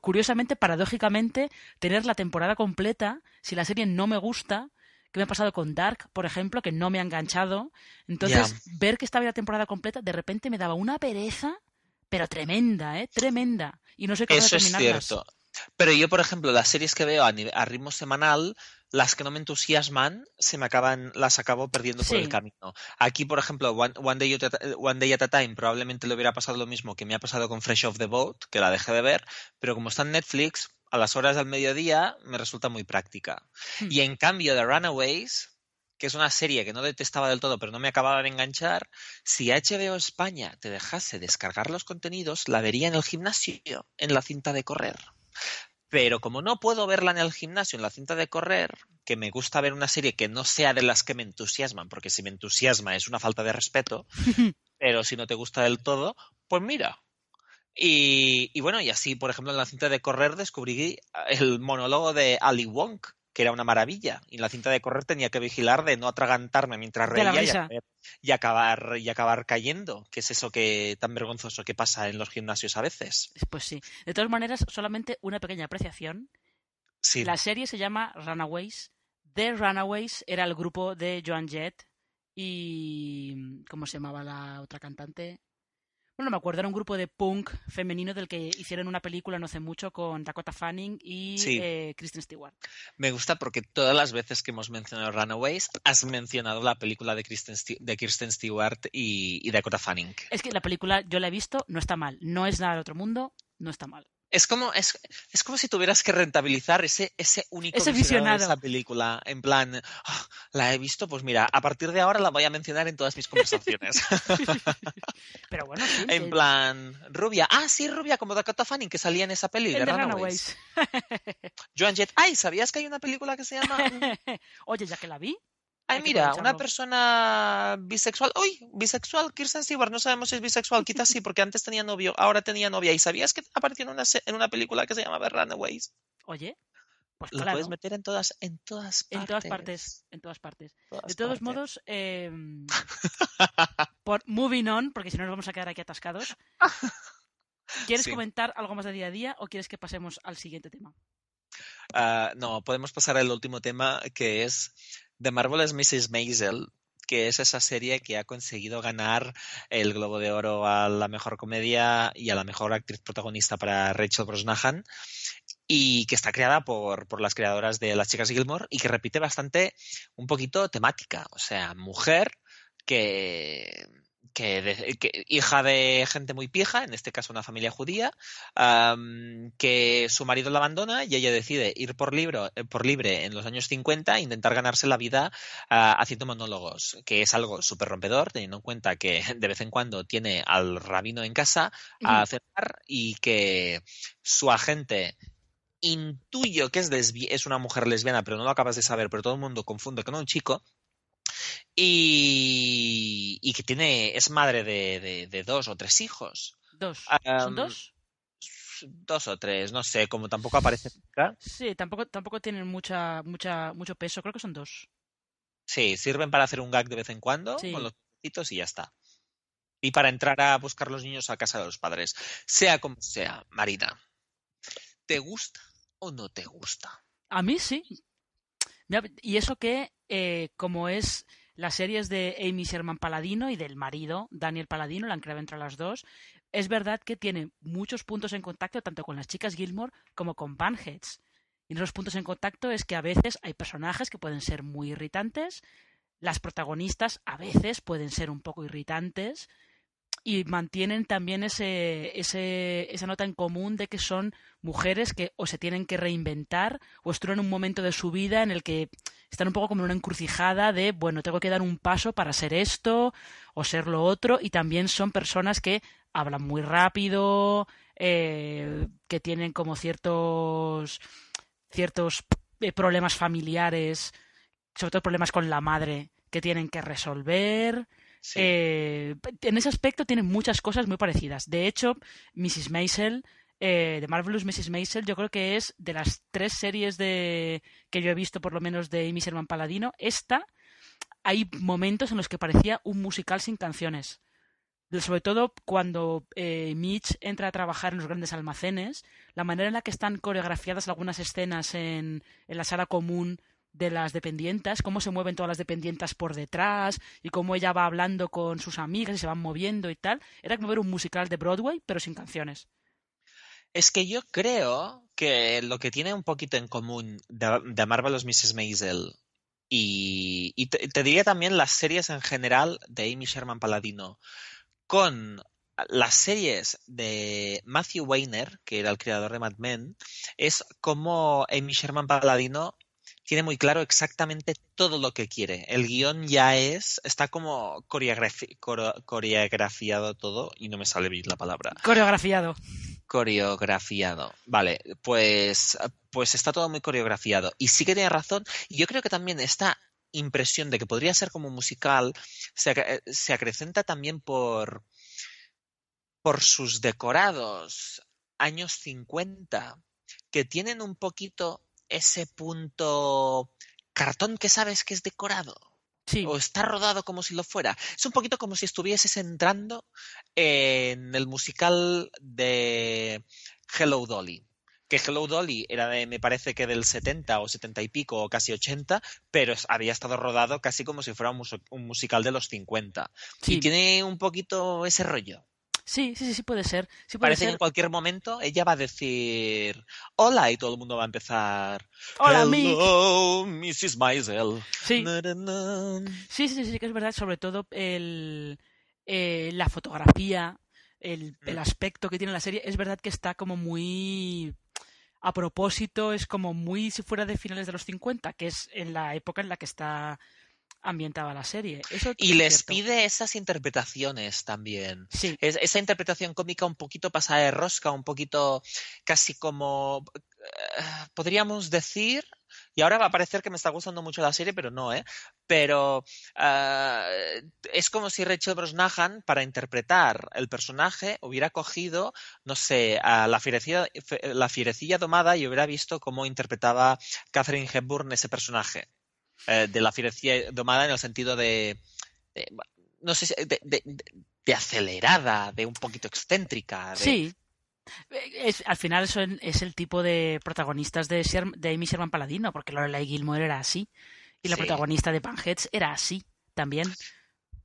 curiosamente, paradójicamente, tener la temporada completa, si la serie no me gusta, que me ha pasado con Dark, por ejemplo, que no me ha enganchado. Entonces, ver que estaba la temporada completa, de repente me daba una pereza, pero tremenda, ¿eh? Tremenda. Y no sé cómo Eso es cierto. Pero yo, por ejemplo, las series que veo a, ritmo semanal, las que no me entusiasman, se me acaban, las acabo perdiendo por el camino. Aquí, por ejemplo, One, Day at a, One, Day at a, Time, probablemente le hubiera pasado lo mismo que me ha pasado con Fresh of the Boat, que la dejé de ver, pero como está en Netflix, a las horas del mediodía me resulta muy práctica. Hmm. Y en cambio, The Runaways, que es una serie que no detestaba del todo, pero no me acababa de enganchar, si HBO España te dejase descargar los contenidos, la vería en el gimnasio, en la cinta de correr. Pero como no puedo verla en el gimnasio, en la cinta de correr, que me gusta ver una serie que no sea de las que me entusiasman, porque si me entusiasma es una falta de respeto, [LAUGHS] pero si no te gusta del todo, pues mira. Y, y bueno, y así, por ejemplo, en la cinta de correr descubrí el monólogo de Ali Wong, que era una maravilla. Y en la cinta de correr tenía que vigilar de no atragantarme mientras reía y, acabar, y acabar cayendo, que es eso que tan vergonzoso que pasa en los gimnasios a veces. Pues sí. De todas maneras, solamente una pequeña apreciación. Sí. La serie se llama Runaways. The Runaways era el grupo de Joan Jett y... ¿Cómo se llamaba la otra cantante? Bueno, no me acuerdo, era un grupo de punk femenino del que hicieron una película no hace mucho con Dakota Fanning y eh, Kristen Stewart. Me gusta porque todas las veces que hemos mencionado Runaways has mencionado la película de Kristen, de Stewart y, y Dakota Fanning. Es que la película yo la he visto, no está mal. No es nada de otro mundo, no está mal. Es como, es, es, como si tuvieras que rentabilizar ese, ese único ese visionado. de esa película. En plan, ah, la he visto, pues mira, a partir de ahora la voy a mencionar en todas mis conversaciones. [LAUGHS] Pero bueno, sí. En plan, Rubia. Ah, sí, Rubia, como Dakota Fanning, que salía en esa peli de Runaways. Joan Jett. Ay, ¿sabías que hay una película que se llama...? [LAUGHS] Oye, ya que la vi. Ay, mira, una persona bisexual. Uy, bisexual, Kirsten Stewart. No sabemos si es bisexual. Quizás sí, porque antes tenía novio, ahora tenía novia. ¿Y sabías que apareció en una, en una película que se llama Runaways? Oye, pues Lo puedes meter en todas, en todas partes. En todas partes, en todas partes. de todos modos, em, [LAUGHS] por moving on, porque si no nos vamos a quedar aquí atascados. ¿Quieres comentar algo más de día a día o quieres que pasemos al siguiente tema? Ah, no, podemos pasar al último tema que es The Marvelous Mrs. Maisel, que es esa serie que ha conseguido ganar el Globo de Oro a la mejor comedia y a la mejor actriz protagonista para Rachel Brosnahan y que está creada por, por las creadoras de Las Chicas Gilmore y que repite bastante un poquito temática, o sea, mujer que que, hija de gente muy pija, en este caso una familia judía, que su marido la abandona y ella decide ir por, libro, eh, por libre en los años 50 e intentar ganarse la vida ah, haciendo monólogos, que es algo súper rompedor, teniendo en cuenta que de vez en cuando tiene al rabino en casa a cenar y que su agente intuyo que es, es una mujer lesbiana, pero no lo acabas de saber, pero todo el mundo confunde con un chico, y, que tiene es madre de, dos o tres hijos. ¿Dos? ¿Son dos? Dos o tres, no sé, como tampoco aparece Sí, tampoco, tampoco tienen mucha, mucha, mucho peso, creo que son dos. Sí, sirven para hacer un gag de vez en cuando con los y ya está. Y para entrar a buscar los niños a casa de los padres. Sea como sea, Marina, ¿te gusta o no te gusta? A mí sí. Y eso que, eh, como es las series de Amy Sherman Paladino y del marido Daniel Paladino, la han creado entre las dos. Es verdad que tiene muchos puntos en contacto tanto con las chicas Gilmore como con Banheads. Y los puntos en contacto es que a veces hay personajes que pueden ser muy irritantes, las protagonistas a veces pueden ser un poco irritantes, y mantienen también ese, ese, esa nota en común de que son mujeres que o se tienen que reinventar o están en un momento de su vida en el que están un poco como en una encrucijada de, bueno, tengo que dar un paso para ser esto o ser lo otro y también son personas que hablan muy rápido, eh, que tienen como ciertos, ciertos eh, problemas familiares, sobre todo problemas con la madre que tienen que resolver eh, en ese aspecto tienen muchas cosas muy parecidas. De hecho, Mrs. Maisel, eh, de Marvelous Mrs. Maisel, yo creo que es de las tres series de que yo he visto, por lo menos de Amy Sherman Paladino, esta hay momentos en los que parecía un musical sin canciones. Sobre todo cuando eh, Mitch entra a trabajar en los grandes almacenes, la manera en la que están coreografiadas algunas escenas en, en la sala común de las dependientas, cómo se mueven todas las dependientas por detrás y cómo ella va hablando con sus amigas y se van moviendo y tal. Era como ver un musical de Broadway, pero sin canciones. Es que yo creo que lo que tiene un poquito en común de, de Marvelous Mrs. Maisel y, y te, te diría también las series en general de Amy Sherman Paladino con las series de Matthew Weiner, que era el creador de Mad Men, es como Amy Sherman Paladino tiene muy claro exactamente todo lo que quiere. El guion ya es, está como coreografi coreografiado todo, y no me sale bien la palabra. Coreografiado. Coreografiado. Vale, pues, pues está todo muy coreografiado. Y sí que tiene razón. Y yo creo que también esta impresión de que podría ser como musical se, se acrecenta también por, por sus decorados años 50, que tienen un poquito ese punto cartón que sabes que es decorado. Sí. O está rodado como si lo fuera. Es un poquito como si estuvieses entrando en el musical de Hello Dolly. Que Hello Dolly era de, me parece que del 70 o 70 y pico o casi 80, pero había estado rodado casi como si fuera un, mus un musical de los 50. Sí. Y tiene un poquito ese rollo. Sí, sí, sí, sí puede ser. Sí puede Parece ser. que en cualquier momento ella va a decir hola y todo el mundo va a empezar. Hola, Mick. Hello, Mrs. Maisel. Sí. Sí, sí, sí, que es verdad, sobre todo el, eh, la fotografía, el, el Mm. aspecto que tiene la serie, es verdad que está como muy a propósito, es como muy si fuera de finales de los 50, que es en la época en la que está ambientada la serie. Eso Y es les cierto. pide esas interpretaciones también. Sí, Es- esa interpretación cómica un poquito pasada de rosca, un poquito casi como eh, podríamos decir, y ahora va a parecer que me está gustando mucho la serie, pero no, ¿eh? Pero eh, es como si Rachel Brosnahan, para interpretar el personaje, hubiera cogido, no sé, a la fierecilla, la fierecilla domada y hubiera visto cómo interpretaba Catherine Hepburn ese personaje. Eh, de la fierecilla domada en el sentido de, de, no sé, si- de, de- acelerada, de un poquito excéntrica. sí. Es, al final eso es el tipo de protagonistas de, Sher- de Amy Sherman Paladino, porque Lorelai Gilmore era así. Y la Sí. protagonista de Panheads era así también.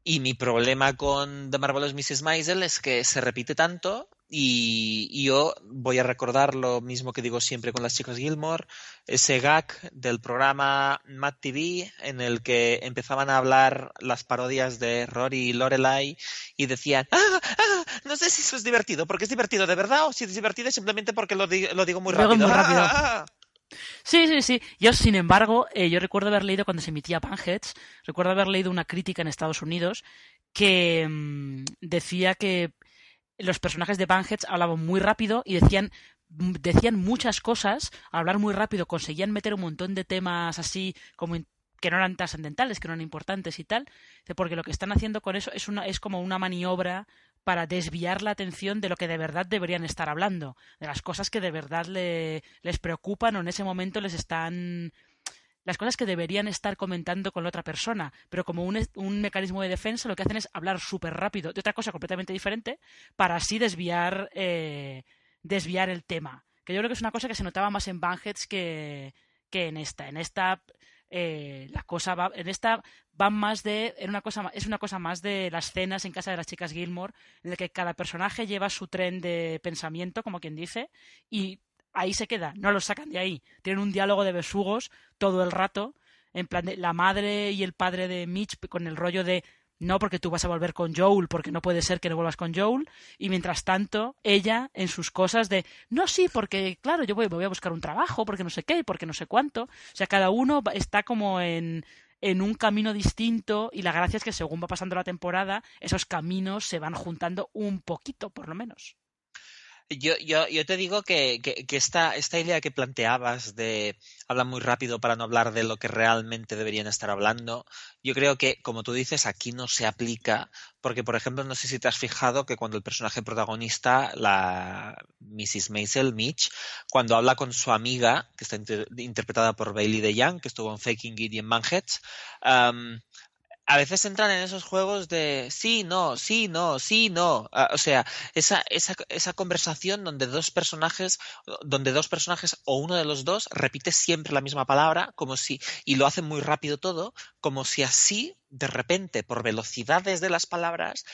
Y mi problema con The Marvelous Mrs. Maisel es que se repite tanto y, y yo voy a recordar lo mismo que digo siempre con las chicas Gilmore, ese gag del programa Mad TV en el que empezaban a hablar las parodias de Rory y Lorelai y decían, ah, ah, no sé si eso es divertido, porque es divertido de verdad o si es divertido simplemente porque lo, di- lo digo muy rápido. muy rápido. Ah, ah, ah". Sí, sí, sí. Yo, sin embargo, eh, yo recuerdo haber leído cuando se emitía Panheads, recuerdo haber leído una crítica en Estados Unidos que mm, decía que los personajes de Panheads hablaban muy rápido y decían decían muchas cosas, al hablar muy rápido conseguían meter un montón de temas así como que no eran trascendentales, que no eran importantes y tal, porque lo que están haciendo con eso es una es como una maniobra para desviar la atención de lo que de verdad deberían estar hablando, de las cosas que de verdad le- les preocupan o en ese momento les están las cosas que deberían estar comentando con la otra persona, pero como un, un mecanismo de defensa lo que hacen es hablar súper rápido de otra cosa completamente diferente para así desviar eh, desviar el tema. Que yo creo que es una cosa que se notaba más en Banheads que, que en esta. En esta eh, la cosa va, en esta van más de, en una cosa, es una cosa más de las cenas en casa de las chicas Gilmore, en la que cada personaje lleva su tren de pensamiento, como quien dice, y ahí se queda, no lo sacan de ahí. Tienen un diálogo de besugos todo el rato, en plan de la madre y el padre de Mitch con el rollo de no porque tú vas a volver con Joel, porque no puede ser que no vuelvas con Joel, y mientras tanto, ella en sus cosas de no, sí, porque claro, yo voy, voy a buscar un trabajo, porque no sé qué, porque no sé cuánto. O sea, cada uno está como en, en un camino distinto, y la gracia es que según va pasando la temporada, esos caminos se van juntando un poquito, por lo menos. Yo, yo, yo te digo que, esta, idea que planteabas de hablar muy rápido para no hablar de lo que realmente deberían estar hablando, yo creo que, como tú dices, aquí no se aplica, porque, por ejemplo, no sé si te has fijado que cuando el personaje protagonista, la Mrs. Maisel, Mitch, cuando habla con su amiga, que está inter- interpretada por Bailey DeYoung, que estuvo en Faking It y en Manheads, um, a veces entran en esos juegos de sí, no, sí, no, sí, no. O sea, esa, esa, esa conversación donde dos personajes, donde dos personajes o uno de los dos repite siempre la misma palabra, como si, y lo hacen muy rápido todo, como si así, de repente, por velocidades de las palabras,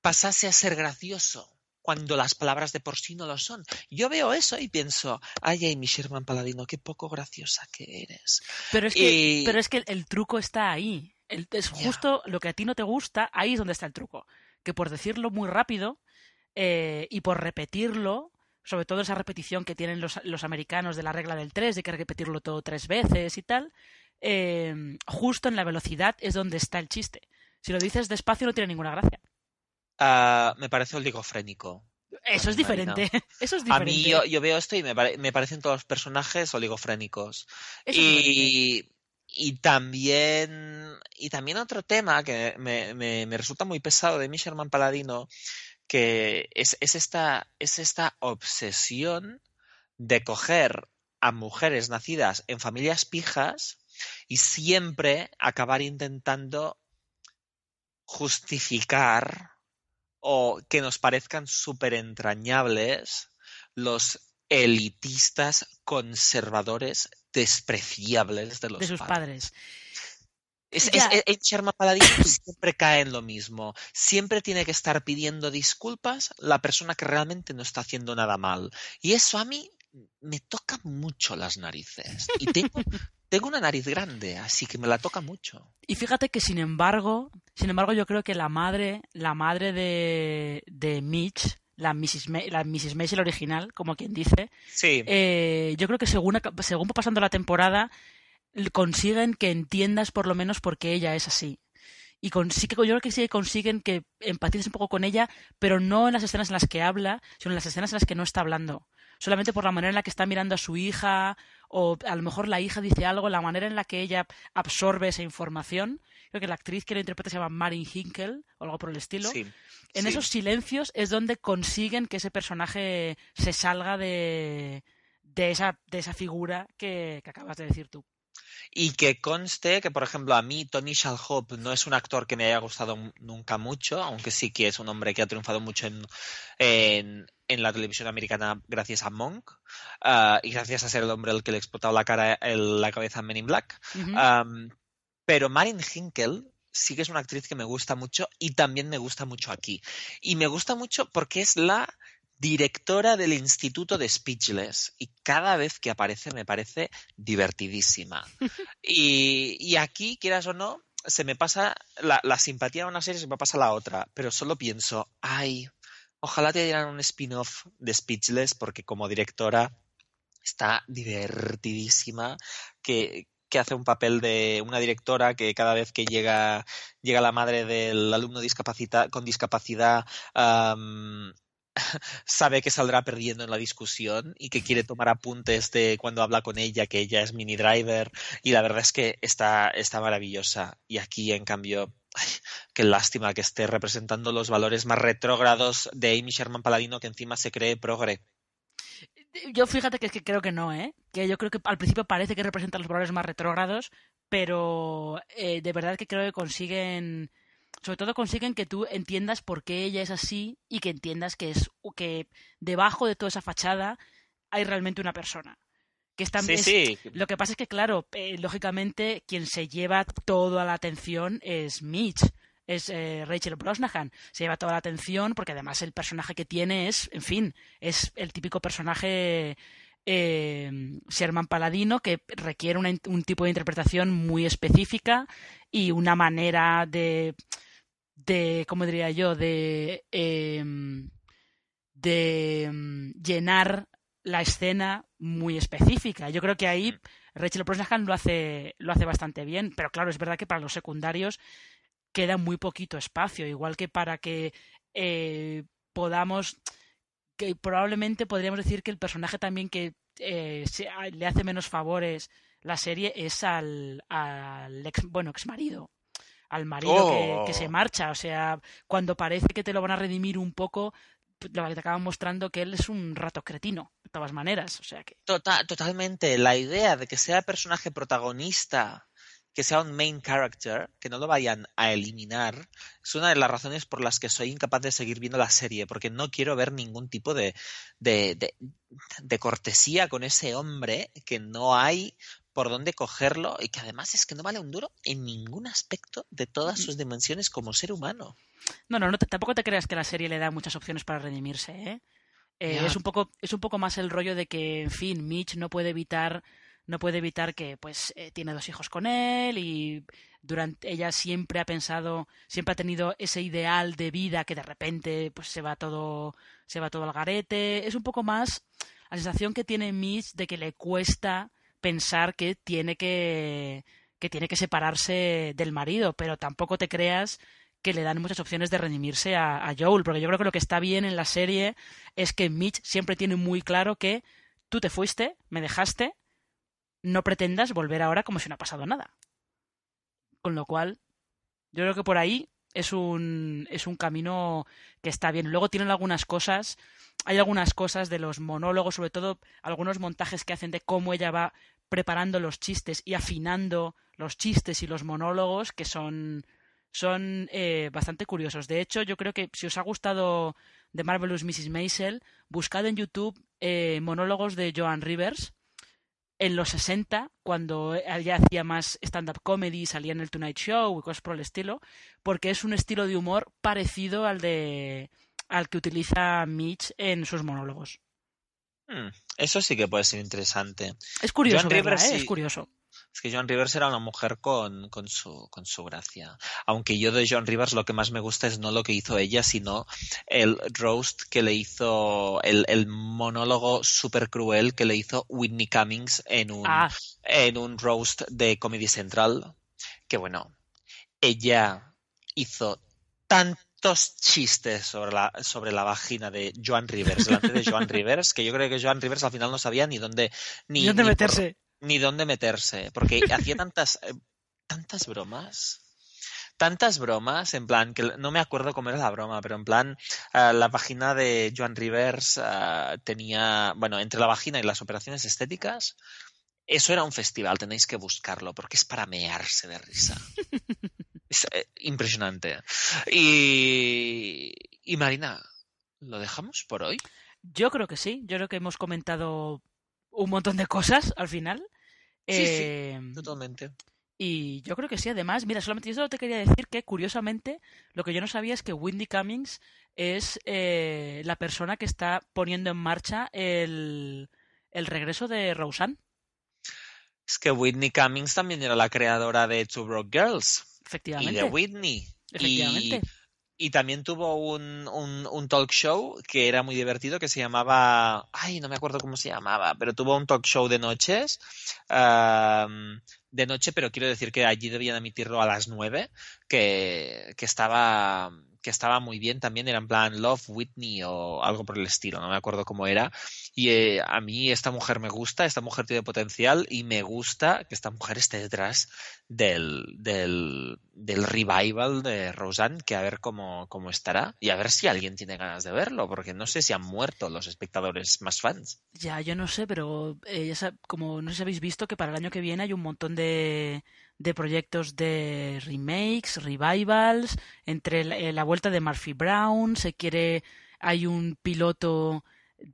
pasase a ser gracioso cuando las palabras de por sí no lo son. Yo veo eso y pienso, ay, Amy Sherman Paladino, qué poco graciosa que eres. Pero es que, pero es que el, truco está ahí. Es justo lo que a ti no te gusta, ahí es donde está el truco. Que por decirlo muy rápido eh, y por repetirlo, sobre todo esa repetición que tienen los, los, americanos de la regla del 3, de que hay que repetirlo todo tres veces y tal, eh, justo en la velocidad es donde está el chiste. Si lo dices despacio no tiene ninguna gracia. Ah, me parece oligofrénico. Eso es diferente. [LAUGHS] Eso es diferente. A mí yo, veo esto y me, parecen todos los personajes oligofrénicos. y, y también y también otro tema que me, me, resulta muy pesado de mi Sherman Paladino, que es, es, esta, es esta obsesión de coger a mujeres nacidas en familias pijas y siempre acabar intentando justificar o que nos parezcan súper entrañables los elitistas conservadores despreciables de los de sus padres. Es, en Sherman Paladino siempre cae en lo mismo. Siempre tiene que estar pidiendo disculpas la persona que realmente no está haciendo nada mal. Y eso a mí me toca mucho las narices. Y tengo, [LAUGHS] tengo una nariz grande, así que me la toca mucho. Y fíjate que sin embargo, sin embargo, yo creo que la madre, la madre de, de Mitch, la Mrs. la Mrs. Maisel original, como quien dice, sí. Eh, yo creo que según, según va pasando la temporada, consiguen que entiendas por lo menos por qué ella es así. Y que yo creo que sí consiguen que empatices un poco con ella, pero no en las escenas en las que habla, sino en las escenas en las que no está hablando solamente por la manera en la que está mirando a su hija, o a lo mejor la hija dice algo, la manera en la que ella absorbe esa información. Creo que la actriz que la interpreta se llama Marin Hinkel o algo por el estilo. en esos silencios es donde consiguen que ese personaje se salga de, de, esa, de esa figura que acabas de decir tú. Y que conste que, por ejemplo, a mí Tony Shalhoub no es un actor que me haya gustado nunca mucho, aunque sí que es un hombre que ha triunfado mucho en, en, la televisión americana gracias a Monk ah, y gracias a ser el hombre al que le explotaba la cara la cabeza a Men in Black. Pero Marin Hinkel sí que es una actriz que me gusta mucho y también me gusta mucho aquí. Y me gusta mucho porque es la directora del Instituto de Speechless y cada vez que aparece me parece divertidísima. [LAUGHS] y, aquí, quieras o no, se me pasa la, simpatía a una serie, se me pasa a la otra, pero solo pienso, ay, ojalá te dieran un spin-off de Speechless porque como directora está divertidísima, que, hace un papel de una directora que cada vez que llega, llega la madre del alumno con discapacidad [LAUGHS] sabe que saldrá perdiendo en la discusión y que quiere tomar apuntes de cuando habla con ella, que ella es mini driver, y la verdad es que está, está maravillosa. Y aquí, en cambio, qué lástima que esté representando los valores más retrógrados de Amy Sherman Paladino, que encima se cree progre. Yo fíjate que es que creo que no, ¿eh? Que yo creo que al principio parece que representa los valores más retrógrados, pero eh, de verdad que creo que consiguen sobre todo consiguen que tú entiendas por qué ella es así y que entiendas que es que debajo de toda esa fachada hay realmente una persona. Que está, sí, Lo que pasa es que, claro, eh, lógicamente quien se lleva toda la atención es Mitch, es eh, Rachel Brosnahan. Se lleva toda la atención porque además el personaje que tiene es, en fin, es el típico personaje eh, Sherman Paladino que requiere un tipo de interpretación muy específica y una manera de de, ¿cómo diría yo?, de, em, de em, llenar la escena muy específica. Yo creo que ahí Rachel Brosnahan lo hace, lo hace bastante bien, pero claro, es verdad que para los secundarios queda muy poquito espacio, igual que para que eh, podamos, que probablemente podríamos decir que el personaje también que eh, le hace menos favores la serie es al, al ex, bueno, ex marido al marido que, se oh. marcha. O sea, cuando parece que te lo van a redimir un poco, lo que te acaban mostrando que él es un rato cretino, de todas maneras. O sea que... Total, totalmente. La idea de que sea el personaje protagonista que sea un main character, que no lo vayan a eliminar, es una de las razones por las que soy incapaz de seguir viendo la serie, porque no quiero ver ningún tipo de, de, de, de cortesía con ese hombre que no hay por dónde cogerlo y que además es que no vale un duro en ningún aspecto de todas sus dimensiones como ser humano. No, no, no tampoco te creas que la serie le da muchas opciones para redimirse, ¿eh? Eh, es un poco es un poco más el rollo de que en fin Mitch no puede evitar no puede evitar que pues eh, tiene dos hijos con él y durante ella siempre ha pensado siempre ha tenido ese ideal de vida que de repente pues se va todo se va todo al garete. Es un poco más la sensación que tiene Mitch de que le cuesta pensar que tiene que que tiene que separarse del marido pero tampoco te creas que le dan muchas opciones de redimirse a, a Joel, porque yo creo que lo que está bien en la serie es que Mitch siempre tiene muy claro que tú te fuiste, me dejaste, no pretendas volver ahora como si no ha pasado nada. Con lo cual, yo creo que por ahí es un, es un camino que está bien. Luego tienen algunas cosas, hay algunas cosas de los monólogos, sobre todo algunos montajes que hacen de cómo ella va preparando los chistes y afinando los chistes y los monólogos que son son eh, bastante curiosos. De hecho, yo creo que si os ha gustado The Marvelous Mrs. Maisel, buscad en YouTube eh, monólogos de Joan Rivers en los 60, cuando ella hacía más stand-up comedy, salía en el Tonight Show y cosas por el estilo, porque es un estilo de humor parecido al de al que utiliza Mitch en sus monólogos. Hmm, eso sí que puede ser interesante. Es curioso, verla, ¿eh? sí. es curioso. Es que Joan Rivers era una mujer con, con, su, con su gracia. Aunque yo de Joan Rivers lo que más me gusta es no lo que hizo ella, sino el roast que le hizo, el, el monólogo súper cruel que le hizo Whitney Cummings en un, Ah, en un roast de Comedy Central. Que bueno, ella hizo tantos chistes sobre la, sobre la vagina de Joan Rivers, delante de Joan [LAUGHS] Rivers, que yo creo que Joan Rivers al final no sabía ni dónde, ni, ¿y dónde ni por- meterse? Ni dónde meterse, porque hacía tantas, eh, tantas bromas. Tantas bromas, en plan, que no me acuerdo cómo era la broma, pero en plan, eh, la vagina de Joan Rivers eh, tenía, bueno, entre la vagina y las operaciones estéticas, eso era un festival, tenéis que buscarlo, porque es para mearse de risa. Es impresionante. Y, y Marina, ¿lo dejamos por hoy? Yo creo que sí. Yo creo que hemos comentado un montón de cosas al final. Sí, sí. Eh, Totalmente. Y yo creo que sí, además, mira, solamente yo solo te quería decir que, curiosamente, lo que yo no sabía es que Windy Cummings es eh, la persona que está poniendo en marcha el, el regreso de Roseanne, Es que Whitney Cummings también era la creadora de Two Broke Girls. y efectivamente. de Whitney. efectivamente. Y, y también tuvo un, un, un talk show que era muy divertido que se llamaba. Ay, no me acuerdo cómo se llamaba, pero tuvo un talk show de noches. de noche, pero quiero decir que allí debían emitirlo a las nueve, que, que estaba que estaba muy bien también, era en plan Love Whitney o algo por el estilo, no me acuerdo cómo era. Y eh, a mí esta mujer me gusta, esta mujer tiene potencial y me gusta que esta mujer esté detrás del, del, del revival de Roseanne, que a ver cómo, cómo estará y a ver si alguien tiene ganas de verlo, porque no sé si han muerto los espectadores más fans. Ya, yo no sé, pero eh, ya como no sé si habéis visto que para el año que viene hay un montón de, de proyectos de remakes, revivals, entre la, eh, la vuelta de Murphy Brown, se quiere, hay un piloto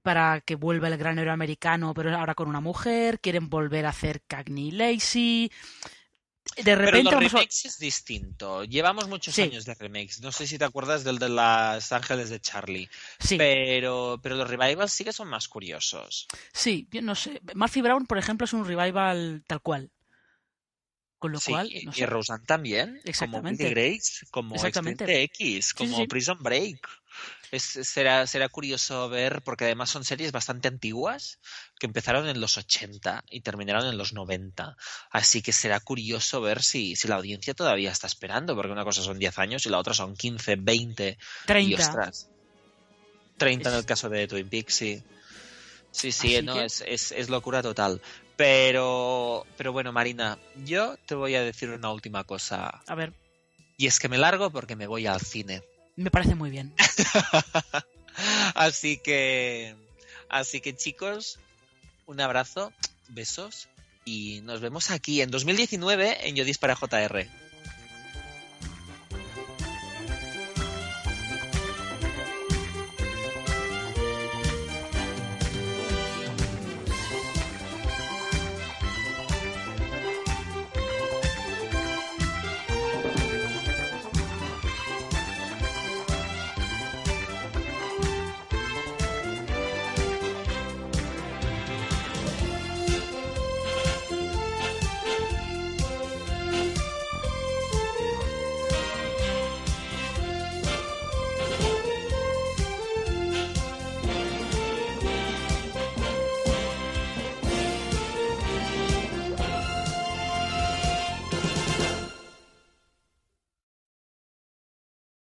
para que vuelva el gran héroe americano, pero ahora con una mujer, quieren volver a hacer Cagney Lacey. De Pero repente los vamos a- remakes es distinto. Llevamos muchos Sí. años de remakes. No sé si te acuerdas del de Los Ángeles de Charlie. Sí, Pero, pero los revivals sí que son más curiosos. sí, yo no sé. Murphy Brown, por ejemplo, es un revival tal cual. Con lo Sí, cual, y- no y sé. Roseanne también, como Exactamente. Willy Grace, como Exactamente. X, como sí. Prison Break. Es, será, será curioso ver, porque además son series bastante antiguas, que empezaron en los 80 y terminaron en los 90. Así que será curioso ver si, si la audiencia todavía está esperando, porque una cosa son 10 años y la otra son 15, 20 y 30. ostras. 30 en el caso de Twin Peaks, sí. Sí, sí, Así no, que- es, es, es locura total. Pero, pero bueno, Marina, yo te voy a decir una última cosa. A ver, Y es que me largo porque me voy al cine. me parece muy bien. [LAUGHS] así que, así que chicos, un abrazo, besos y nos vemos aquí en 2019 en Yo Dispara JR.